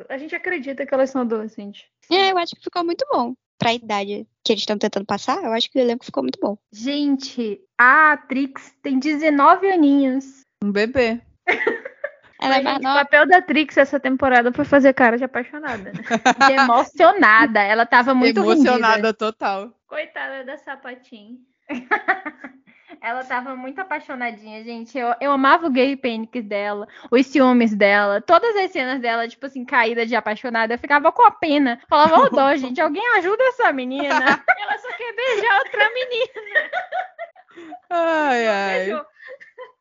A gente acredita que elas são adolescentes. É, eu acho que ficou muito bom. Pra idade que eles estão tentando passar, eu acho que o elenco ficou muito bom. Gente, a Trix tem 19 aninhos. Um bebê. Ela é gente, o papel da Trix essa temporada foi fazer cara de apaixonada. né? E emocionada. Ela tava muito Emocionada rendida. total. Coitada da sapatinha. Ela tava muito apaixonadinha, gente. Eu, eu amava o gay panic dela, os ciúmes dela, todas as cenas dela, tipo assim, caída de apaixonada. Eu ficava com a pena. Falava, ô dó, gente, alguém ajuda essa menina. Ela só quer beijar outra menina. Ai, ai. Beijou.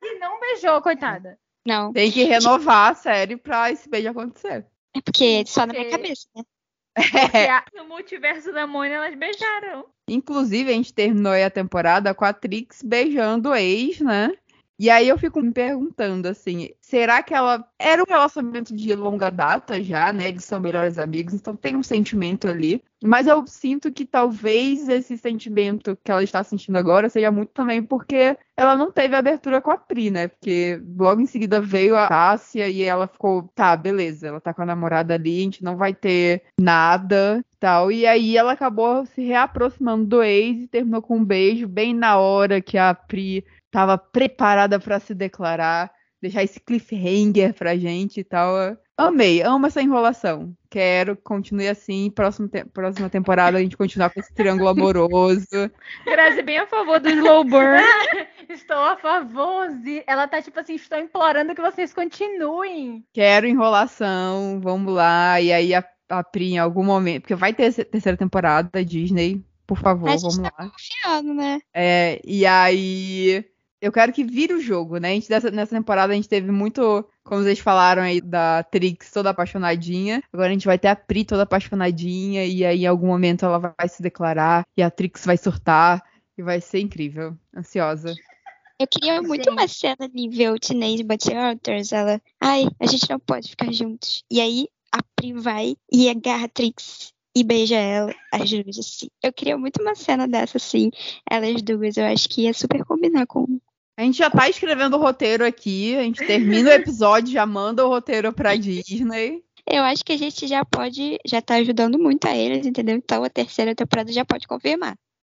E não beijou, coitada. Não, Tem que renovar a série pra esse beijo acontecer. é porque só na minha Porque- cabeça, né? A- No multiverso da Mônia elas beijaram. Inclusive, a gente terminou aí a temporada com a Trix beijando o ex, né? E aí eu fico me perguntando assim, será que ela era um relacionamento de longa data já, né? Eles são melhores amigos, então tem um sentimento ali. Mas eu sinto que talvez esse sentimento que ela está sentindo agora seja muito também porque ela não teve abertura com a Pri, né? Porque logo em seguida veio a Tássia e ela ficou, tá, beleza, ela tá com a namorada ali, a gente não vai ter nada tal. E aí ela acabou se reaproximando do ex e terminou com um beijo bem na hora que a Pri tava preparada pra se declarar, deixar esse cliffhanger pra gente e tal. Amei, amo essa enrolação. Quero que continue assim. Próximo te- próxima temporada a gente continuar com esse triângulo amoroso. Grazi bem a favor do slow burn. estou a favor. Ela tá tipo assim, estou implorando que vocês continuem. Quero enrolação, vamos lá. E aí a, a Pri em algum momento. Porque vai ter terceira temporada Disney. Por favor, A gente vamos tá lá. confiando, né? É, e aí. Eu quero que vire o jogo, né? A gente, dessa, nessa temporada a gente teve muito, como vocês falaram aí, da Trix toda apaixonadinha. Agora a gente vai ter a Pri toda apaixonadinha. E aí em algum momento ela vai se declarar. E a Trix vai surtar. E vai ser incrível. Ansiosa. Eu queria muito Gente. uma cena nível Teenage Hunters. Ela, ai, a gente não pode ficar juntos. E aí a Pri vai e agarra a Trix e beija ela, as duas, assim. Eu queria muito uma cena dessa, assim. Elas duas, eu acho que ia super combinar com. A gente já tá escrevendo o roteiro aqui. A gente termina o episódio, já manda o roteiro pra Disney. Eu acho que a gente já pode, já tá ajudando muito a eles, entendeu? Então a terceira temporada já pode confirmar.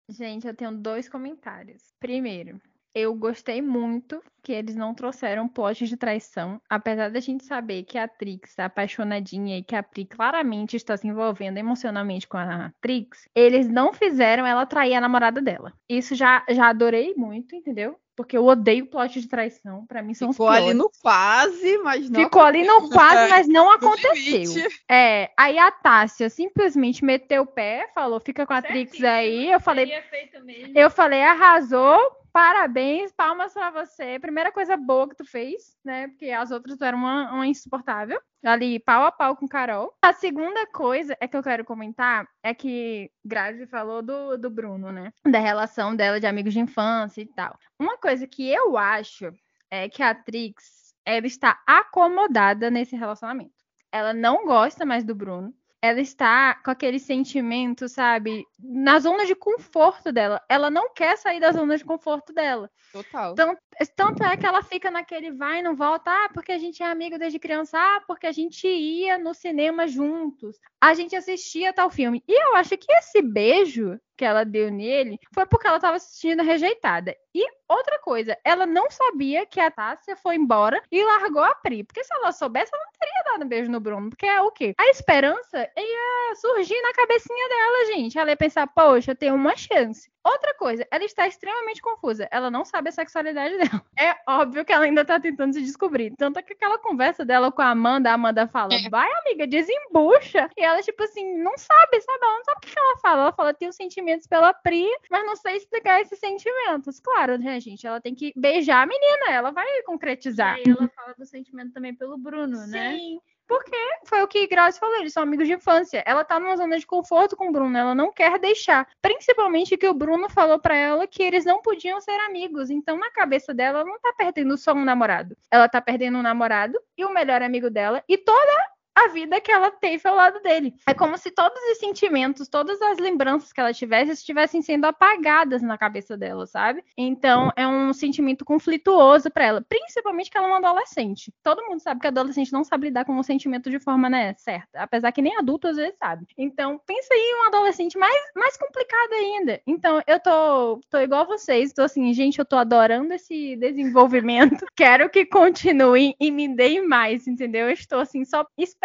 Gente, eu tenho dois comentários. Primeiro, eu gostei muito que eles não trouxeram plot de traição, apesar da gente saber que a Trix tá apaixonadinha e que a Pri claramente está se envolvendo emocionalmente com a Trix, eles não fizeram ela trair a namorada dela. Isso já, já adorei muito, entendeu? Porque eu odeio plot de traição, pra mim são Ficou os ali no quase, mas não. Ficou ali no quase, mas não aconteceu. É, aí a Tássia simplesmente meteu o pé, falou, fica com a Trix Certíssimo. aí. Eu falei, Teria feito mesmo. eu falei, arrasou, parabéns, palmas pra você. Primeira coisa boa que tu fez, né? Porque as outras eram uma, uma insuportável. Ali, pau a pau com Carol. A segunda coisa é que eu quero comentar é que Grazi falou do, do Bruno, né? Da relação dela de amigos de infância e tal. Uma coisa que eu acho é que a Trix, ela está acomodada nesse relacionamento. Ela não gosta mais do Bruno. Ela está com aquele sentimento, sabe, na zona de conforto dela. Ela não quer sair da zona de conforto dela. Total. Então, tanto é que ela fica naquele vai e não volta, ah, porque a gente é amigo desde criança, ah, porque a gente ia no cinema juntos, a gente assistia tal filme. E eu acho que esse beijo que ela deu nele foi porque ela estava se sentindo rejeitada. E outra coisa, ela não sabia que a Tássia foi embora e largou a Pri. Porque se ela soubesse, ela não teria dado um beijo no Bruno. Porque é o quê? A esperança ia surgir na cabecinha dela, gente. Ela ia pensar, poxa, eu tenho uma chance. Outra coisa, ela está extremamente confusa. Ela não sabe a sexualidade dela. É óbvio que ela ainda está tentando se descobrir. Tanto é que aquela conversa dela com a Amanda, a Amanda fala, É. vai, amiga, desembucha. E ela, tipo assim, não sabe, sabe? Ela não sabe o que ela fala. Ela fala, tenho sentimentos pela Pri, mas não sei explicar esses sentimentos. Claro, né, gente? Ela tem que beijar a menina, ela vai E concretizar. aí ela fala do sentimento também pelo Bruno, né? Sim. Porque foi o que Grazi falou, eles são amigos de infância. Ela tá numa zona de conforto com o Bruno, ela não quer deixar. Principalmente que o Bruno falou pra ela que eles não podiam ser amigos. Então, na cabeça dela, ela não tá perdendo só um namorado. Ela tá perdendo um namorado e o melhor amigo dela e toda a vida que ela teve ao lado dele. É como se todos os sentimentos, todas as lembranças que ela tivesse estivessem sendo apagadas na cabeça dela, sabe? Então é um sentimento conflituoso pra ela, principalmente que ela é uma adolescente. Todo mundo sabe que adolescente não sabe lidar com o sentimento de forma né, certa, apesar que nem adulto às vezes sabe. Então pensa em um adolescente mais mais complicado ainda. Então eu tô tô igual vocês, tô assim, gente, eu tô adorando esse desenvolvimento. Quero que continue e me deem mais, entendeu? Eu estou assim só esperando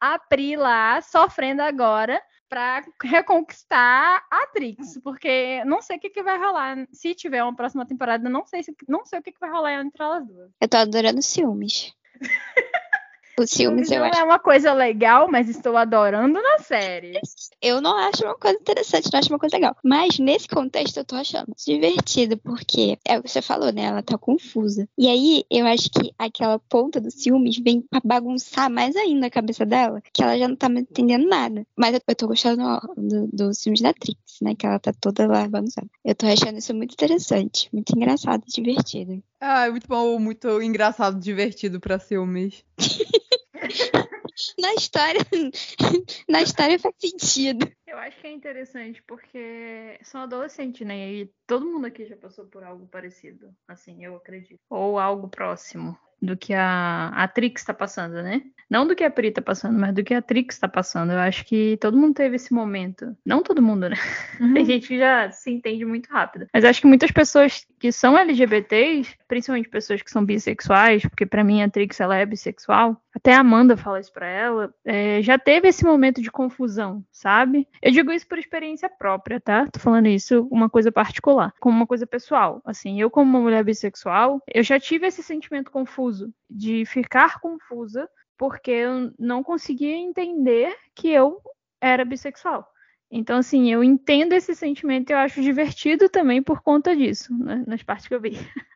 a Pri lá, sofrendo agora, pra reconquistar a Trix, porque não sei o que, que vai rolar. Se tiver uma próxima temporada, não sei, se, não sei o que, que vai rolar entre elas duas. Eu tô adorando ciúmes. Os ciúmes eu não acho. é uma coisa legal, mas estou adorando na série. Eu não acho uma coisa interessante, não acho uma coisa legal. Mas nesse contexto eu tô achando divertido, porque é o que você falou, né? Ela tá confusa. E aí eu acho que aquela ponta dos ciúmes vem pra bagunçar mais ainda a cabeça dela, que ela já não tá mais entendendo nada. Mas eu, tô gostando ó, do- dos filmes da Trix, né? Que ela tá toda lá bagunçada. Eu tô achando isso muito interessante, muito engraçado e divertido. Ah, é muito bom, muito engraçado, divertido pra ciúmes. Na história, na história faz sentido. Eu acho que é interessante porque são adolescentes, né? E todo mundo aqui já passou por algo parecido, assim, eu acredito. Ou algo próximo do que a, a Trix tá passando, né? Não do que a Pri tá passando, mas do que a Trix tá passando. Eu acho que todo mundo teve esse momento. Não todo mundo, né? Tem gente que já se entende muito rápido. Mas acho que muitas pessoas que são LGBTs, principalmente pessoas que são bissexuais, porque pra mim a Trix ela é bissexual, até a Amanda fala isso pra ela, é, já teve esse momento de confusão, sabe? Eu digo isso por experiência própria, tá? Tô falando isso uma coisa particular, como uma coisa pessoal. Assim, eu como uma mulher bissexual, eu já tive esse sentimento confuso de ficar confusa porque eu não conseguia entender que eu era bissexual. Então, assim, eu entendo esse sentimento e eu acho divertido também por conta disso, né, nas partes que eu vi.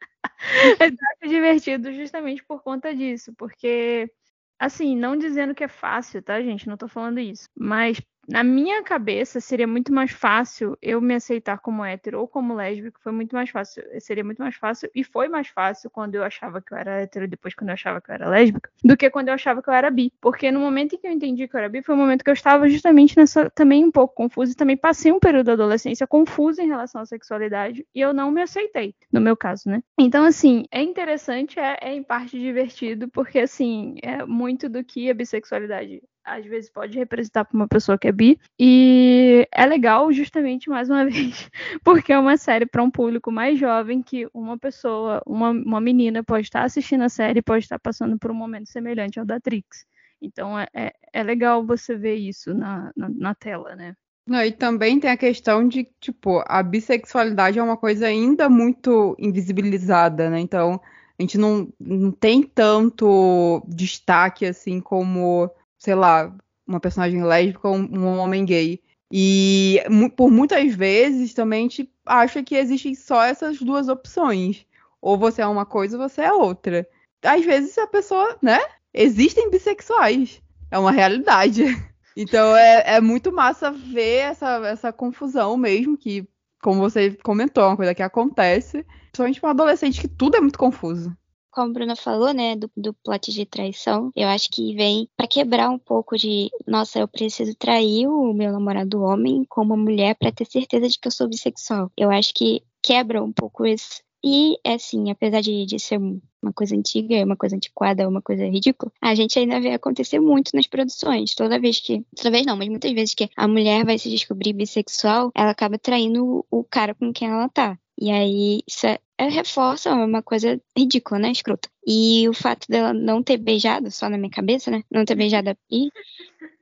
Eu acho divertido justamente por conta disso, porque, assim, não dizendo que é fácil, tá, gente? Não tô falando isso. Mas na minha cabeça seria muito mais fácil eu me aceitar como hétero ou como lésbico, foi muito mais fácil, seria muito mais fácil e foi mais fácil quando eu achava que eu era hétero depois quando eu achava que eu era lésbica, do que quando eu achava que eu era bi, porque no momento em que eu entendi que eu era bi, foi o momento que eu estava justamente nessa também um pouco confusa e também passei um período da adolescência confusa em relação à sexualidade e eu não me aceitei, no meu caso, né? Então assim, é interessante, é, é em parte divertido, porque assim, é muito do que a bissexualidade às vezes pode representar para uma pessoa que é bi. E é legal, justamente, mais uma vez, porque é uma série para um público mais jovem que uma pessoa, uma, uma menina, pode estar assistindo a série e pode estar passando por um momento semelhante ao da Trix. Então é, é, é legal você ver isso na, na, na tela, né? Não, e também tem a questão de, tipo, a bissexualidade é uma coisa ainda muito invisibilizada, né? Então, a gente não, não tem tanto destaque assim como, sei lá, uma personagem lésbica ou um homem gay. E por muitas vezes também a gente acha que existem só essas duas opções. Ou você é uma coisa ou você é outra. Às vezes a pessoa, né? Existem bissexuais. É uma realidade. Então é, é muito massa ver essa, essa confusão mesmo, que, como você comentou, é uma coisa que acontece. Principalmente para um adolescente que tudo é muito confuso. Como a Bruna falou, né, do, do plot de traição, eu acho que vem para quebrar um pouco de, nossa, eu preciso trair o meu namorado homem com uma mulher para ter certeza de que eu sou bissexual. Eu acho que quebra um pouco esse. E, assim, apesar de, de ser uma coisa antiga, uma coisa antiquada, uma coisa ridícula, a gente ainda vê acontecer muito nas produções. Toda vez que. Toda vez não, mas muitas vezes que a mulher vai se descobrir bissexual, ela acaba traindo o cara com quem ela tá. E aí, isso é, é, reforça uma coisa ridícula, né? Escrota. E o fato dela não ter beijado, só na minha cabeça, né? Não ter beijado a Pi,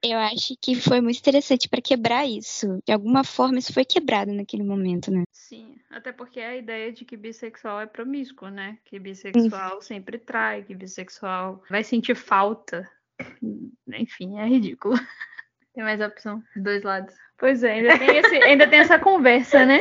eu acho que foi muito interessante para quebrar isso. De alguma forma, isso foi quebrado naquele momento, né? Sim, até porque a ideia de que bissexual é promíscuo, né? Que bissexual sempre trai, que bissexual vai sentir falta. Enfim, é ridículo. Tem mais opção, dois lados. Pois é, ainda tem, esse, ainda tem essa conversa, né?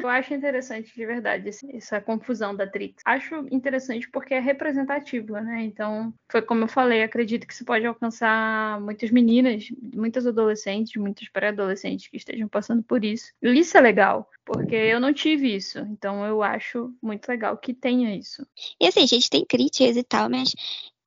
Eu acho interessante, de verdade, essa confusão da Trix. Acho interessante porque é representativa, né? Então, foi como eu falei, acredito que isso pode alcançar muitas meninas, muitas adolescentes, muitos pré-adolescentes que estejam passando por isso. E isso é legal, porque eu não tive isso. Então, eu acho muito legal que tenha isso. E assim, gente tem críticas e tal, mas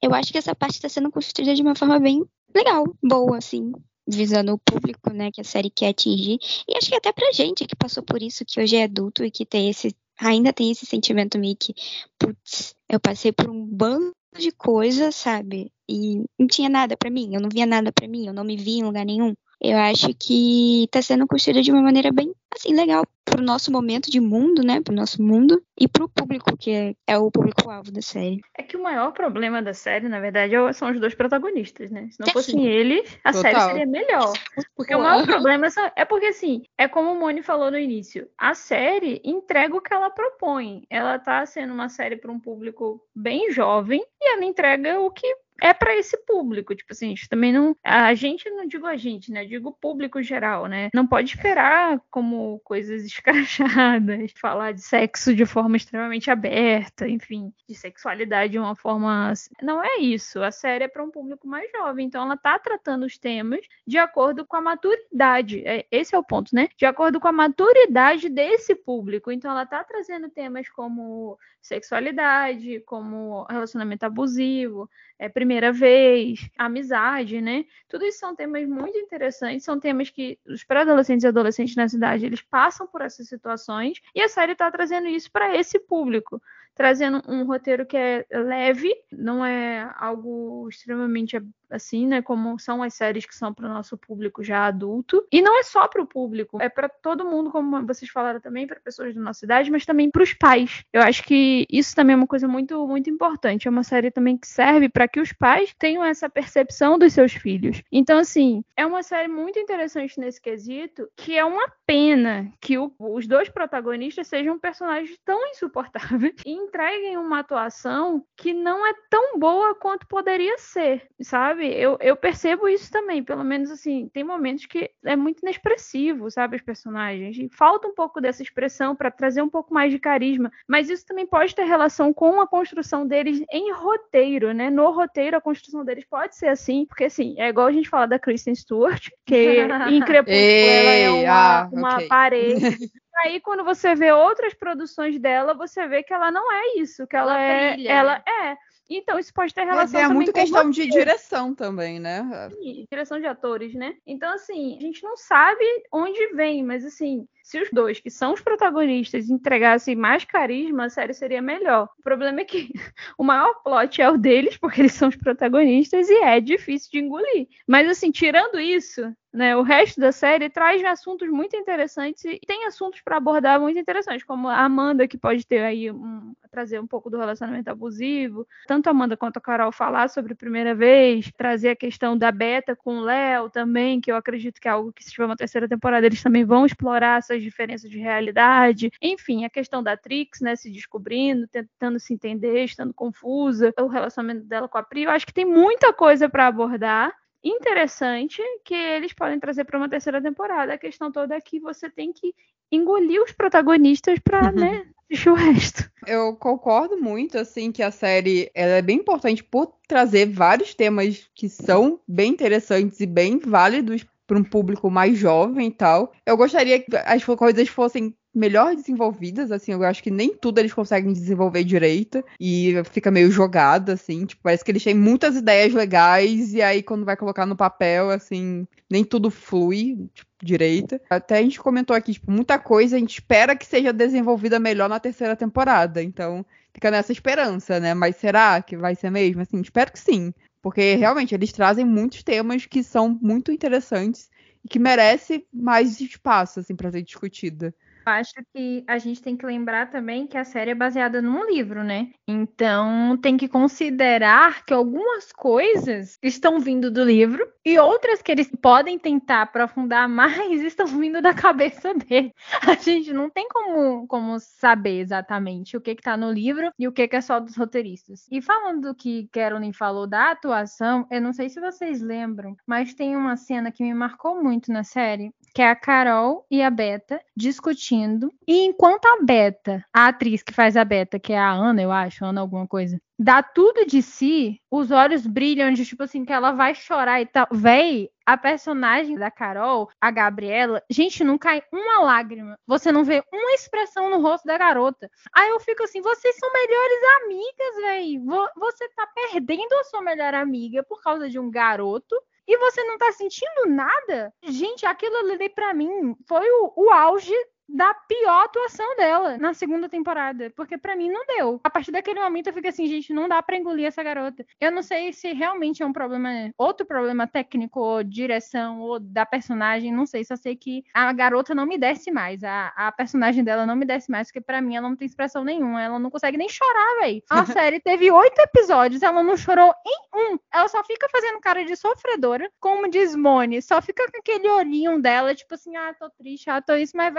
eu acho que essa parte está sendo construída de uma forma bem legal, boa, assim visando o público, né, que a série quer atingir. E acho que até pra gente que passou por isso, que hoje é adulto e que tem esse ainda tem esse sentimento meio que, putz, eu passei por um bando de coisas, sabe? E não tinha nada para mim, eu não via nada para mim, eu não me via em lugar nenhum. Eu acho que tá sendo construída de uma maneira bem, assim, legal pro nosso momento de mundo, né? Pro nosso mundo e pro público, que é, é o público-alvo da série. É que o maior problema da série, na verdade, é são os dois protagonistas, né? Se não fossem eles, a Total. série seria melhor. Porque o maior problema é porque, assim, é como o Moni falou no início, a série entrega o que ela propõe. Ela tá sendo uma série para um público bem jovem e ela entrega o que é para esse público, tipo assim, a gente também não, a gente não digo a gente, né, digo público geral, né, não pode esperar como coisas escrachadas, falar de sexo de forma extremamente aberta, enfim, de sexualidade de uma forma, não é isso, a série é para um público mais jovem, então ela tá tratando os temas de acordo com a maturidade, é, esse é o ponto, né, de acordo com a maturidade desse público, então ela tá trazendo temas como sexualidade, como relacionamento abusivo, é, primeira vez, amizade, né? Tudo isso são temas muito interessantes, são temas que os pré-adolescentes e adolescentes na cidade eles passam por essas situações e a série está trazendo isso para esse público trazendo um roteiro que é leve, não é algo extremamente assim, né, como são as séries que são para o nosso público já adulto. E não é só para o público, é para todo mundo, como vocês falaram também, para pessoas da nossa idade, mas também para os pais. Eu acho que isso também é uma coisa muito muito importante. É uma série também que serve para que os pais tenham essa percepção dos seus filhos. Então, assim, é uma série muito interessante nesse quesito, que é uma pena que o, os dois protagonistas sejam personagens tão insuportáveis entreguem uma atuação que não é tão boa quanto poderia ser, sabe? Eu, eu percebo isso também, pelo menos assim, tem momentos que é muito inexpressivo, sabe, os personagens. E falta um pouco dessa expressão para trazer um pouco mais de carisma, mas isso também pode ter relação com a construção deles em roteiro, né? No roteiro, a construção deles pode ser assim, porque assim, é igual a gente falar da Kristen Stewart, que em Crepúsculo ela é uma, ah, uma okay. parede aí quando você vê outras produções dela, você vê que ela não é isso, que ela, ela é, brilha, ela né? é. Então isso pode ter relação Mas é muito questão de direção também, né? Sim, direção de atores, né? Então assim, a gente não sabe onde vem, mas assim, se os dois, que são os protagonistas, entregassem mais carisma, a série seria melhor. O problema é que o maior plot é o deles, porque eles são os protagonistas e é difícil de engolir. Mas assim, tirando isso, né? O resto da série traz assuntos muito interessantes e tem assuntos para abordar muito interessantes, como a Amanda, que pode ter aí um, trazer um pouco do relacionamento abusivo. Tanto a Amanda quanto a Carol falar sobre a primeira vez, trazer a questão da Beta com o Léo também, que eu acredito que é algo que, se tiver uma terceira temporada, eles também vão explorar essas diferenças de realidade. Enfim, a questão da Trix, né, se descobrindo, tentando se entender, estando confusa, o relacionamento dela com a Pri. Eu acho que tem muita coisa para abordar interessante que eles podem trazer para uma terceira temporada. A questão toda é que você tem que engolir os protagonistas para, né, assistir o resto. Eu concordo muito, assim, que a série é bem importante por trazer vários temas que são bem interessantes e bem válidos para um público mais jovem e tal. Eu gostaria que as coisas fossem melhor desenvolvidas, assim, eu acho que nem tudo eles conseguem desenvolver direito e fica meio jogado, assim, tipo, parece que eles têm muitas ideias legais e aí quando vai colocar no papel, assim, nem tudo flui, tipo, direito. Até a gente comentou aqui, tipo, muita coisa a gente espera que seja desenvolvida melhor na terceira temporada, então fica nessa esperança, né? Mas será que vai ser mesmo? Assim, espero que sim. Porque realmente eles trazem muitos temas que são muito interessantes e que merece mais espaço assim para ser discutida acho que a gente tem que lembrar também que a série é baseada num livro, né? Então tem que considerar que algumas coisas estão vindo do livro e outras que eles podem tentar aprofundar mais estão vindo da cabeça dele. A gente não tem como, como saber exatamente o que está no livro e o que, que é só dos roteiristas. E falando do que Carolyn falou da atuação, eu não sei se vocês lembram, mas tem uma cena que me marcou muito na série, que é a Carol e a Beta discutindo. E enquanto a Beta, a atriz que faz a Beta, que é a Ana, eu acho, Ana alguma coisa, dá tudo de si, os olhos brilham de tipo assim, que ela vai chorar e tal. Véi, a personagem da Carol, a Gabriela, gente, não cai uma lágrima. Você não vê uma expressão no rosto da garota. Aí eu fico assim, vocês são melhores amigas, véi. Você tá perdendo a sua melhor amiga por causa de um garoto e você não tá sentindo nada? Gente, aquilo ali pra mim foi o, o auge da pior atuação dela na segunda temporada, porque para mim não deu. A partir daquele momento eu fiquei assim, gente, não dá para engolir essa garota. Eu não sei se realmente é um problema, outro problema técnico, ou direção, ou da personagem, não sei, só sei que a garota não me desce mais, a, a personagem dela não me desce mais, porque para mim ela não tem expressão nenhuma, ela não consegue nem chorar, velho. A série teve oito episódios, ela não chorou em um, ela só fica fazendo cara de sofredora, como diz Mone, só fica com aquele olhinho dela, tipo assim, ah, tô triste, ah, tô isso, mas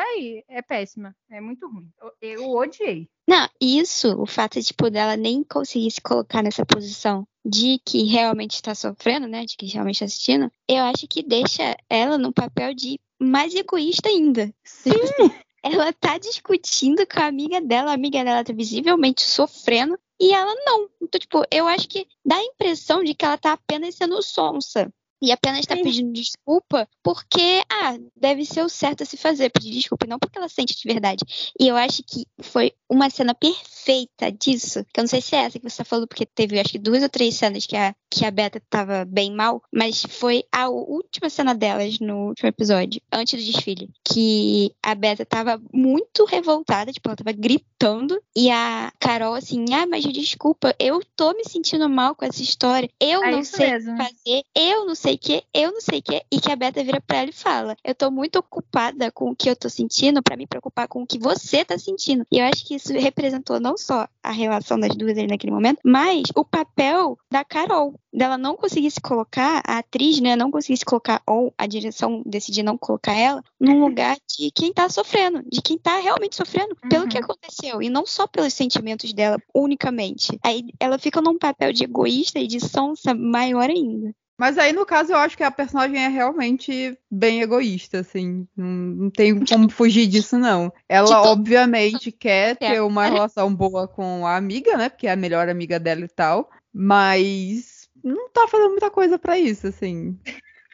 é péssima. É muito ruim. Eu, eu odiei. Não, isso, o fato de, tipo, dela nem conseguir se colocar nessa posição de que realmente está sofrendo, né? De que realmente está assistindo, eu acho que deixa ela no papel de mais egoísta ainda. Sim! ela tá discutindo com a amiga dela, a amiga dela tá visivelmente sofrendo, e ela não. Então, tipo, eu acho que dá a impressão de que ela tá apenas sendo sonsa. E apenas está pedindo desculpa porque, ah, deve ser o certo a se fazer, pedir desculpa, não porque ela sente de verdade. E eu acho que foi uma cena perfeita disso, que eu não sei se é essa que você está falando, porque teve acho que duas ou três cenas que a, que a Beta estava bem mal, mas foi a última cena delas no último episódio, antes do desfile, que a Beta estava muito revoltada, tipo, ela estava gritando, e a Carol assim, ah, mas desculpa, eu tô me sentindo mal com essa história, eu é não sei o que fazer, eu não sei sei que, eu não sei que, e que a Beta vira pra ela e fala: Eu tô muito ocupada com o que eu tô sentindo para me preocupar com o que você tá sentindo. E eu acho que isso representou não só a relação das duas ali naquele momento, mas o papel da Carol, dela não conseguir se colocar, a atriz, né, não conseguir se colocar, ou a direção decidir não colocar ela, num lugar de quem tá sofrendo, de quem tá realmente sofrendo uhum. pelo que uhum. aconteceu, e não só pelos sentimentos dela unicamente. Aí ela fica num papel de egoísta e de sonsa maior ainda. Mas aí, no caso, eu acho que a personagem é realmente bem egoísta, assim. Não, não tem como fugir disso, não. Ela, tipo, obviamente, quer ter uma relação boa com a amiga, né? Porque é a melhor amiga dela e tal. Mas não tá fazendo muita coisa para isso, assim.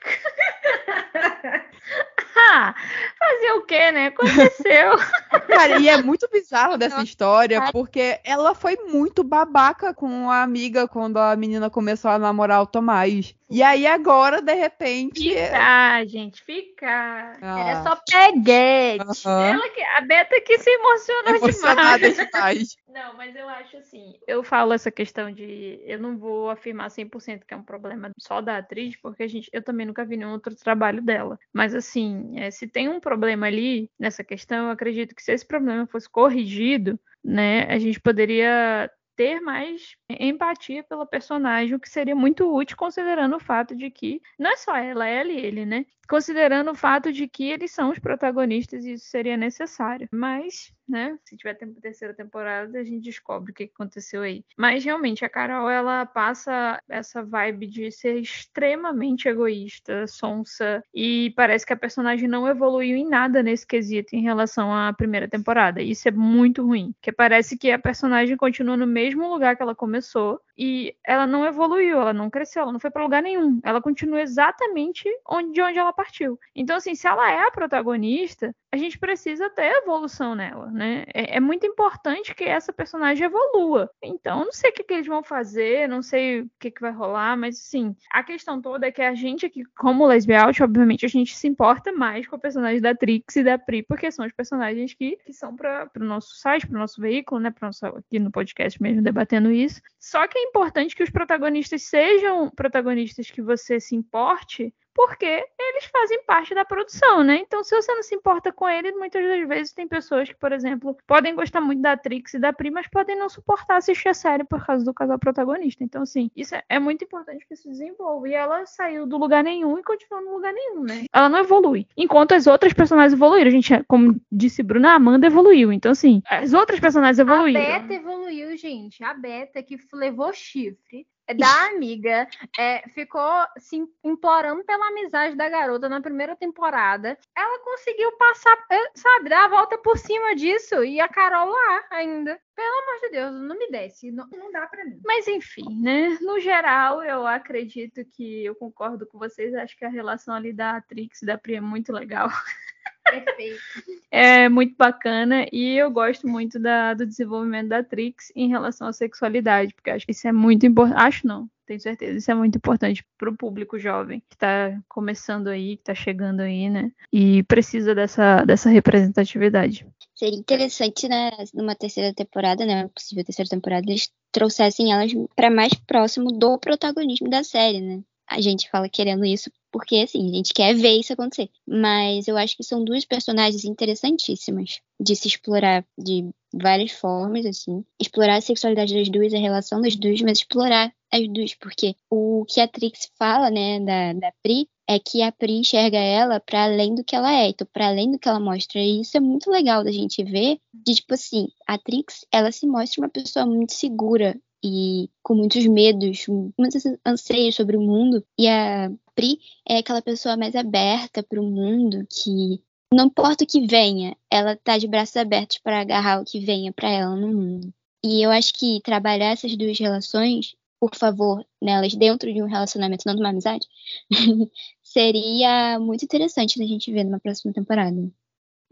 ah, fazer o quê, né? Aconteceu. Cara, e é muito bizarro dessa história, porque ela foi muito babaca com a amiga quando a menina começou a namorar o Tomás. E aí agora, de repente. Ficar, gente, ficar. Ah. Era só peguete. Uhum. Ela que, a Beta que se emocionou Emocionada demais. demais. Não, mas eu acho assim. Eu falo essa questão de. Eu não vou afirmar 100% que é um problema só da atriz, porque a gente, eu também nunca vi nenhum outro trabalho dela. Mas assim, é, se tem um problema ali nessa questão, eu acredito que se esse problema fosse corrigido, né, a gente poderia ter mais empatia pela personagem, o que seria muito útil considerando o fato de que não é só ela, é ela e ele, né? Considerando o fato de que eles são os protagonistas e isso seria necessário. Mas né? Se tiver tempo terceira temporada, a gente descobre o que aconteceu aí. Mas realmente a Carol ela passa essa vibe de ser extremamente egoísta, sonsa e parece que a personagem não evoluiu em nada nesse quesito em relação à primeira temporada. Isso é muito ruim, porque parece que a personagem continua no mesmo lugar que ela começou e ela não evoluiu, ela não cresceu, ela não foi para lugar nenhum. Ela continua exatamente onde, de onde ela partiu. Então, assim, se ela é a protagonista, a gente precisa ter evolução nela, né? É, é muito importante que essa personagem evolua. Então, não sei o que, que eles vão fazer, não sei o que, que vai rolar, mas assim, a questão toda é que a gente aqui, como lesbian obviamente, a gente se importa mais com a personagem da Trix e da Pri, porque são os personagens que, que são para o nosso site, para o nosso veículo, né? Para nosso aqui no podcast mesmo debatendo isso. Só que é importante que os protagonistas sejam protagonistas que você se importe porque eles fazem parte da produção, né? Então, se você não se importa com eles, muitas das vezes tem pessoas que, por exemplo, podem gostar muito da Trix e da Pri, mas podem não suportar assistir a série por causa do casal protagonista. Então, assim, isso é, é muito importante que se desenvolva. E ela saiu do lugar nenhum e continua no lugar nenhum, né? Ela não evolui. Enquanto as outras personagens evoluíram. A gente, como disse Bruna, a Amanda evoluiu. Então, assim, as outras personagens evoluíram. A Beta evoluiu, gente. A Beta que levou chifre da amiga, é, ficou se implorando pela amizade da garota na primeira temporada. Ela conseguiu passar, é, sabe, dar a volta por cima disso e a Carol lá ainda. Pelo amor de Deus, não me desce, não, não dá para mim. Mas enfim, né? No geral, eu acredito que eu concordo com vocês. Acho que a relação ali da Trix e da Pri é muito legal. Perfeito. É muito bacana e eu gosto muito da, do desenvolvimento da Trix em relação à sexualidade, porque acho que isso é muito importante. Acho não, tenho certeza. Isso é muito importante para o público jovem que está começando aí, que está chegando aí, né? E precisa dessa, dessa representatividade. Seria interessante, né, numa terceira temporada, né, possível terceira temporada, eles trouxessem elas para mais próximo do protagonismo da série, né? A gente fala querendo isso porque, assim, a gente quer ver isso acontecer. Mas eu acho que são duas personagens interessantíssimas de se explorar de várias formas, assim. Explorar a sexualidade das duas, a relação das duas, mas explorar as duas, porque o que a Trix fala, né, da, da Pri, é que a Pri enxerga ela para além do que ela é, então para além do que ela mostra. E isso é muito legal da gente ver, de tipo assim, a Trix, ela se mostra uma pessoa muito segura e com muitos medos, muitos anseios sobre o mundo. E a Pri é aquela pessoa mais aberta para o mundo, que não importa o que venha, ela tá de braços abertos para agarrar o que venha para ela no mundo. E eu acho que trabalhar essas duas relações, por favor, nelas dentro de um relacionamento, não de uma amizade, seria muito interessante da gente ver numa próxima temporada.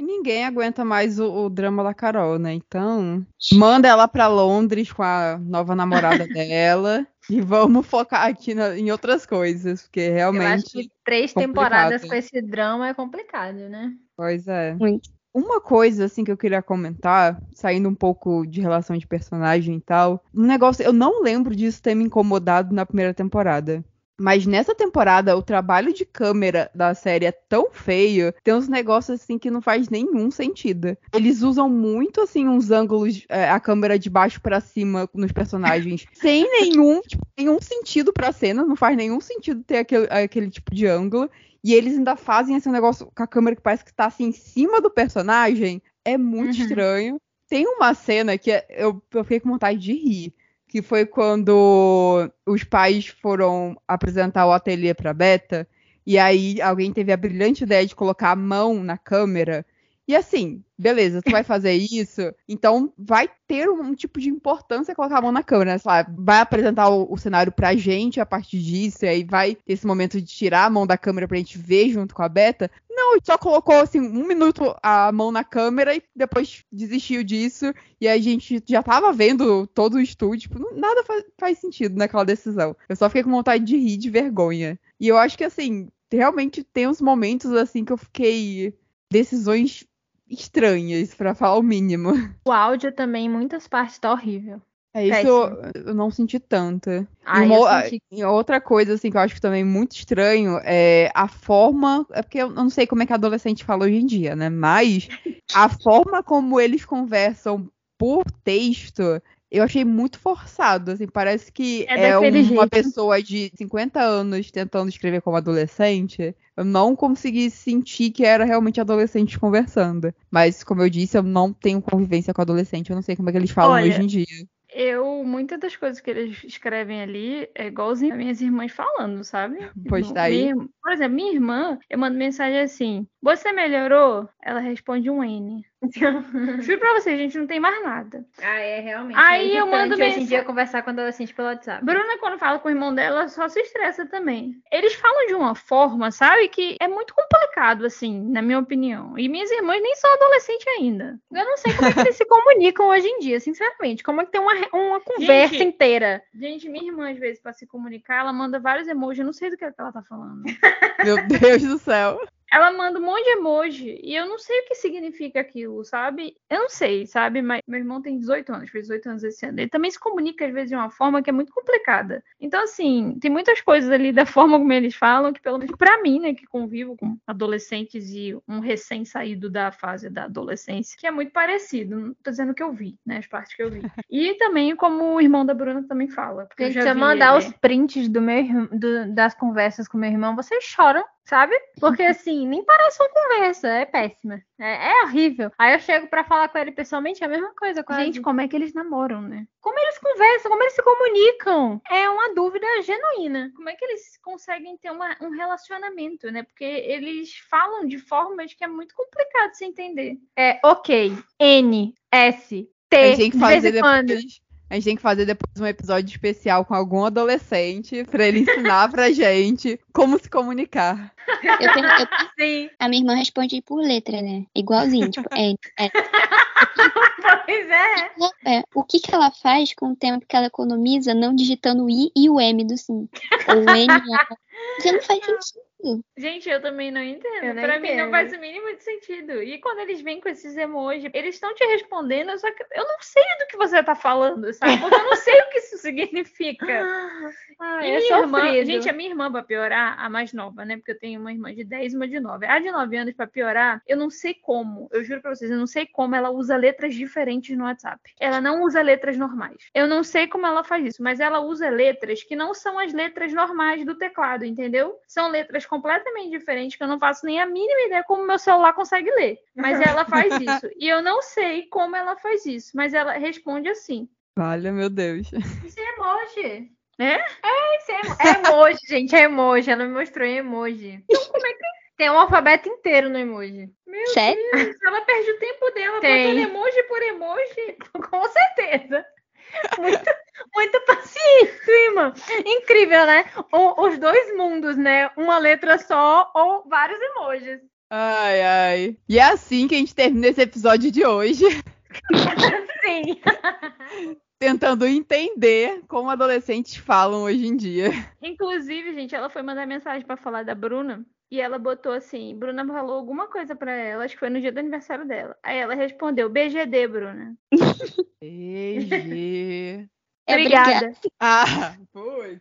E ninguém aguenta mais o, o, drama da Carol, né? Então, manda ela para Londres com a nova namorada dela e vamos focar aqui na, em outras coisas, porque realmente. Eu acho que três temporadas com esse drama é complicado, né? Pois é. Muito. Uma coisa assim que eu queria comentar, saindo um pouco de relação de personagem e tal, um negócio, eu não lembro disso ter me incomodado na primeira temporada. Mas nessa temporada, o trabalho de câmera da série é tão feio, tem uns negócios assim que não faz nenhum sentido. Eles usam muito assim uns ângulos, é, a câmera de baixo para cima nos personagens, sem nenhum, tipo, nenhum sentido pra cena, não faz nenhum sentido ter aquele, aquele tipo de ângulo. E eles ainda fazem esse negócio com a câmera que parece que tá assim em cima do personagem. É muito uhum. estranho. Tem uma cena que é, eu, eu fiquei com vontade de rir que foi quando os pais foram apresentar o ateliê para Beta, e aí alguém teve a brilhante ideia de colocar a mão na câmera. E assim, beleza, tu vai fazer isso, então vai ter um, tipo de importância colocar a mão na câmera, né? Lá, vai apresentar o, o, cenário pra gente a partir disso, e aí vai ter esse momento de tirar a mão da câmera pra gente ver junto com a Beta. Não, só colocou assim um minuto a mão na câmera e depois desistiu disso, e a gente já tava vendo todo o estúdio, tipo, nada faz, faz sentido naquela decisão. Eu só fiquei com vontade de rir de vergonha. E eu acho que assim, realmente tem uns momentos assim que eu fiquei decisões estranhas, para falar o mínimo. O áudio também, em muitas partes, tá horrível. É isso eu, eu não senti tanto. Ah, uma, senti... Outra coisa assim que eu acho que também é muito estranho é a forma, é porque eu não sei como é que adolescente fala hoje em dia, né? Mas a forma como eles conversam por texto eu achei muito forçado, assim, parece que é, é uma jeito. pessoa de 50 anos tentando escrever como adolescente. Eu não consegui sentir que era realmente adolescente conversando. Mas, como eu disse, eu não tenho convivência com adolescente, eu não sei como é que eles falam Olha, hoje em dia. Eu, muitas das coisas que eles escrevem ali é igualzinho as minhas irmãs falando, sabe? Pois daí. Minha, por exemplo, minha irmã, eu mando mensagem assim: Você melhorou? Ela responde um N. Juro pra vocês, a gente não tem mais nada. Ah, é realmente. Aí é eu mando irritante hoje em mensagem- dia conversar com adolescente pelo WhatsApp. Bruna, quando fala com o irmão dela, só se estressa também. Eles falam de uma forma, sabe, que é muito complicado, assim, na minha opinião. E minhas irmãs nem são adolescentes ainda. Eu não sei como é que eles se comunicam hoje em dia, sinceramente. Como é que tem uma, uma conversa Gente, inteira? Gente, minha irmã, às vezes, pra se comunicar, ela manda vários emojis, eu não sei do que, é que ela tá falando. Meu Deus do céu. Ela manda um monte de emoji e eu não sei o que significa aquilo, sabe? Eu não sei, sabe? Mas meu irmão tem 18 anos, fez 18 anos esse ano. Ele também se comunica, às vezes, de uma forma que é muito complicada. Então, assim, tem muitas coisas ali da forma como eles falam que, pelo menos pra mim, né, que convivo com adolescentes e um recém-saído da fase da adolescência, que é muito parecido. Não tô dizendo que eu vi, né? As partes que eu vi. E também como o irmão da Bruna também fala. porque eu Gente, já se eu vi mandar os prints do meu, do- das conversas com meu irmão, vocês choram, sabe? Porque assim, nem parece uma conversa, é péssima. É, é horrível. Aí eu chego pra falar com ele pessoalmente, é a mesma coisa. Quase. Gente, como é que eles namoram, né? como eles conversam, como eles se comunicam? É uma dúvida genuína. como é que eles conseguem ter uma- um relacionamento, né? Porque eles falam de formas que é muito complicado de se entender. É ok, N, S, A T, que de vez fazer em quando. depois. A gente tem que fazer depois um episódio especial com algum adolescente pra ele ensinar pra gente como se comunicar. Eu tenho, eu- Sim, a minha irmã responde por letra, né? Igualzinho, tipo, é, é. pois é. É, o que, que ela faz com o tempo que ela economiza não digitando o I e o M do sim? Ou o N. Porque não faz sentido. Gente, eu também não entendo. Eu não pra mim não entendo. faz o mínimo de sentido. E quando eles vêm com esses emojis, eles estão te respondendo, só que eu não sei do que você tá falando, sabe? Porque eu não sei o que isso significa. Ai, E é minha irmã, sofrido. gente, a minha irmã, pra piorar, a mais nova, né? Porque eu tenho uma irmã de 10 e uma de 9. A de 9 anos, pra piorar, eu não sei como. Eu juro pra vocês, eu não sei como ela usa letras diferentes no WhatsApp. Ela não usa letras normais. Eu não sei como ela faz isso, mas ela usa letras que não são as letras normais do teclado, entendeu? São letras completamente diferentes que eu não faço nem a mínima ideia como meu celular consegue ler. Mas ela faz isso. E eu não sei como ela faz isso, mas ela responde assim. Olha, meu Deus. Isso é emoji. É? É, isso é, é emoji, gente. É emoji. Ela me mostrou em emoji. Então, como é que. Tem um alfabeto inteiro no emoji. Sério? Ela perde o tempo dela Tem. botando emoji por emoji. Com certeza. Muito, muito paciente, irmã. Incrível, né? O- os dois mundos, né? Uma letra só ou vários emojis. Ai, ai. E é assim que a gente termina esse episódio de hoje, Sim. tentando entender como adolescentes falam hoje em dia. Inclusive, gente, ela foi mandar mensagem pra falar da Bruna. E ela botou assim, Bruna falou alguma coisa pra ela, acho que foi no dia do aniversário dela. Aí ela respondeu, BGD, Bruna. EG. É Obrigada. Ah, putz.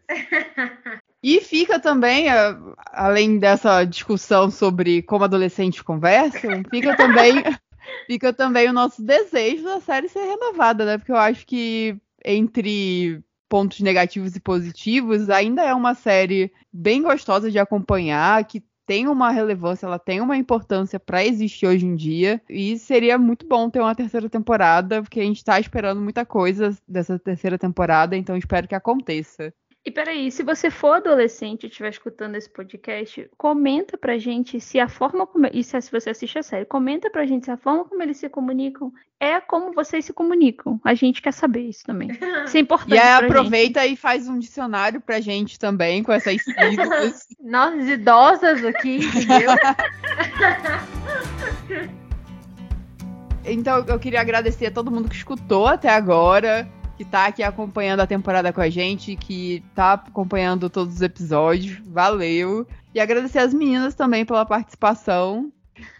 E fica também, a- além dessa discussão sobre como adolescentes conversam, fica também, fica também o nosso desejo da série ser renovada, né? Porque eu acho que entre pontos negativos e positivos, ainda é uma série bem gostosa de acompanhar, que tem uma relevância, ela tem uma importância para existir hoje em dia, e seria muito bom ter uma terceira temporada, porque a gente tá esperando muita coisa dessa terceira temporada, então espero que aconteça. E peraí, se você for adolescente e estiver escutando esse podcast, comenta pra gente se a forma como. Isso é se você assiste a série, comenta pra gente se a forma como eles se comunicam é como vocês se comunicam. A gente quer saber isso também. Isso é importante. E aí pra gente. aproveita e faz um dicionário pra gente também, com essas siglas. Nós idosas aqui, entendeu? Então eu queria agradecer a todo mundo que escutou até agora, que tá aqui acompanhando a temporada com a gente, que tá acompanhando todos os episódios. Valeu. E agradecer as meninas também pela participação.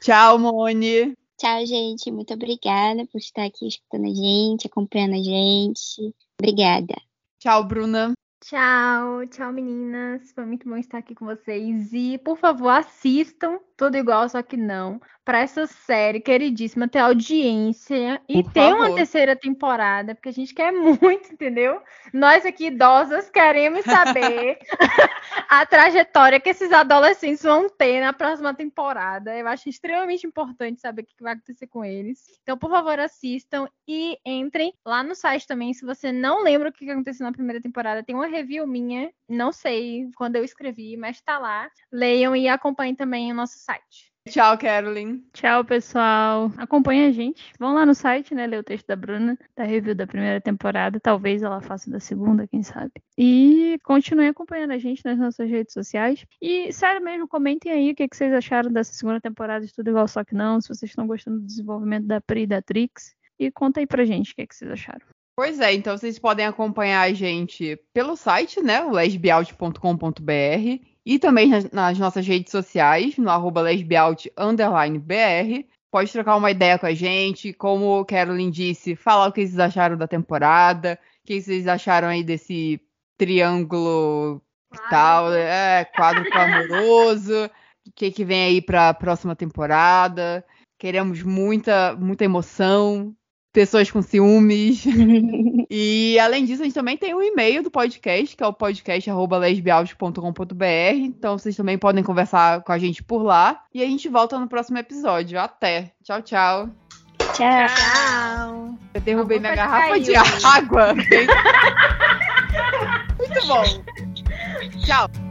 Tchau, Moni. Tchau, gente. Muito obrigada por estar aqui escutando a gente, acompanhando a gente. Obrigada. Tchau, Bruna. Tchau, tchau meninas. Foi muito bom estar aqui com vocês. E, por favor, assistam tudo igual, só que não. Pra essa série queridíssima ter audiência e Por ter uma terceira temporada, porque a gente quer muito, entendeu? Nós aqui, idosas, queremos saber a trajetória que esses adolescentes vão ter na próxima temporada. Eu acho extremamente importante saber o que vai acontecer com eles. Então, por favor, assistam e entrem lá no site também. Se você não lembra o que aconteceu na primeira temporada, tem uma review minha. Não sei quando eu escrevi, mas tá lá. Leiam e acompanhem também o nosso site. Tchau, Carolyn. Tchau, pessoal. Acompanha a gente. Vão lá no site, né? Ler o texto da Bruna, da review da primeira temporada. Talvez ela faça da segunda, quem sabe. E continue acompanhando a gente nas nossas redes sociais. E, sério mesmo, comentem aí o que, que vocês acharam dessa segunda temporada de Tudo Igual Só Que Não. Se vocês estão gostando do desenvolvimento da Pri e da Trix. E conta aí pra gente o que, que vocês acharam. Pois é, então vocês podem acompanhar a gente pelo site, né? O lesbiaut.com.br e também nas, nas, nossas redes sociais, no arroba lesbiaut_br. Pode trocar uma ideia com a gente, como o Carolyn disse, falar o que vocês acharam da temporada, o que vocês acharam aí desse triângulo tal, é, quadro amoroso, o que, que vem aí para a próxima temporada. Queremos muita, muita emoção, pessoas com ciúmes. e além disso, a gente também tem um e-mail do podcast, que é o podcast@lesbiaus.com.br. Então vocês também podem conversar com a gente por lá. E a gente volta no próximo episódio. Até. Tchau, tchau. Tchau. Tchau. Eu derrubei minha garrafa caiu. de água. Muito bom. Tchau.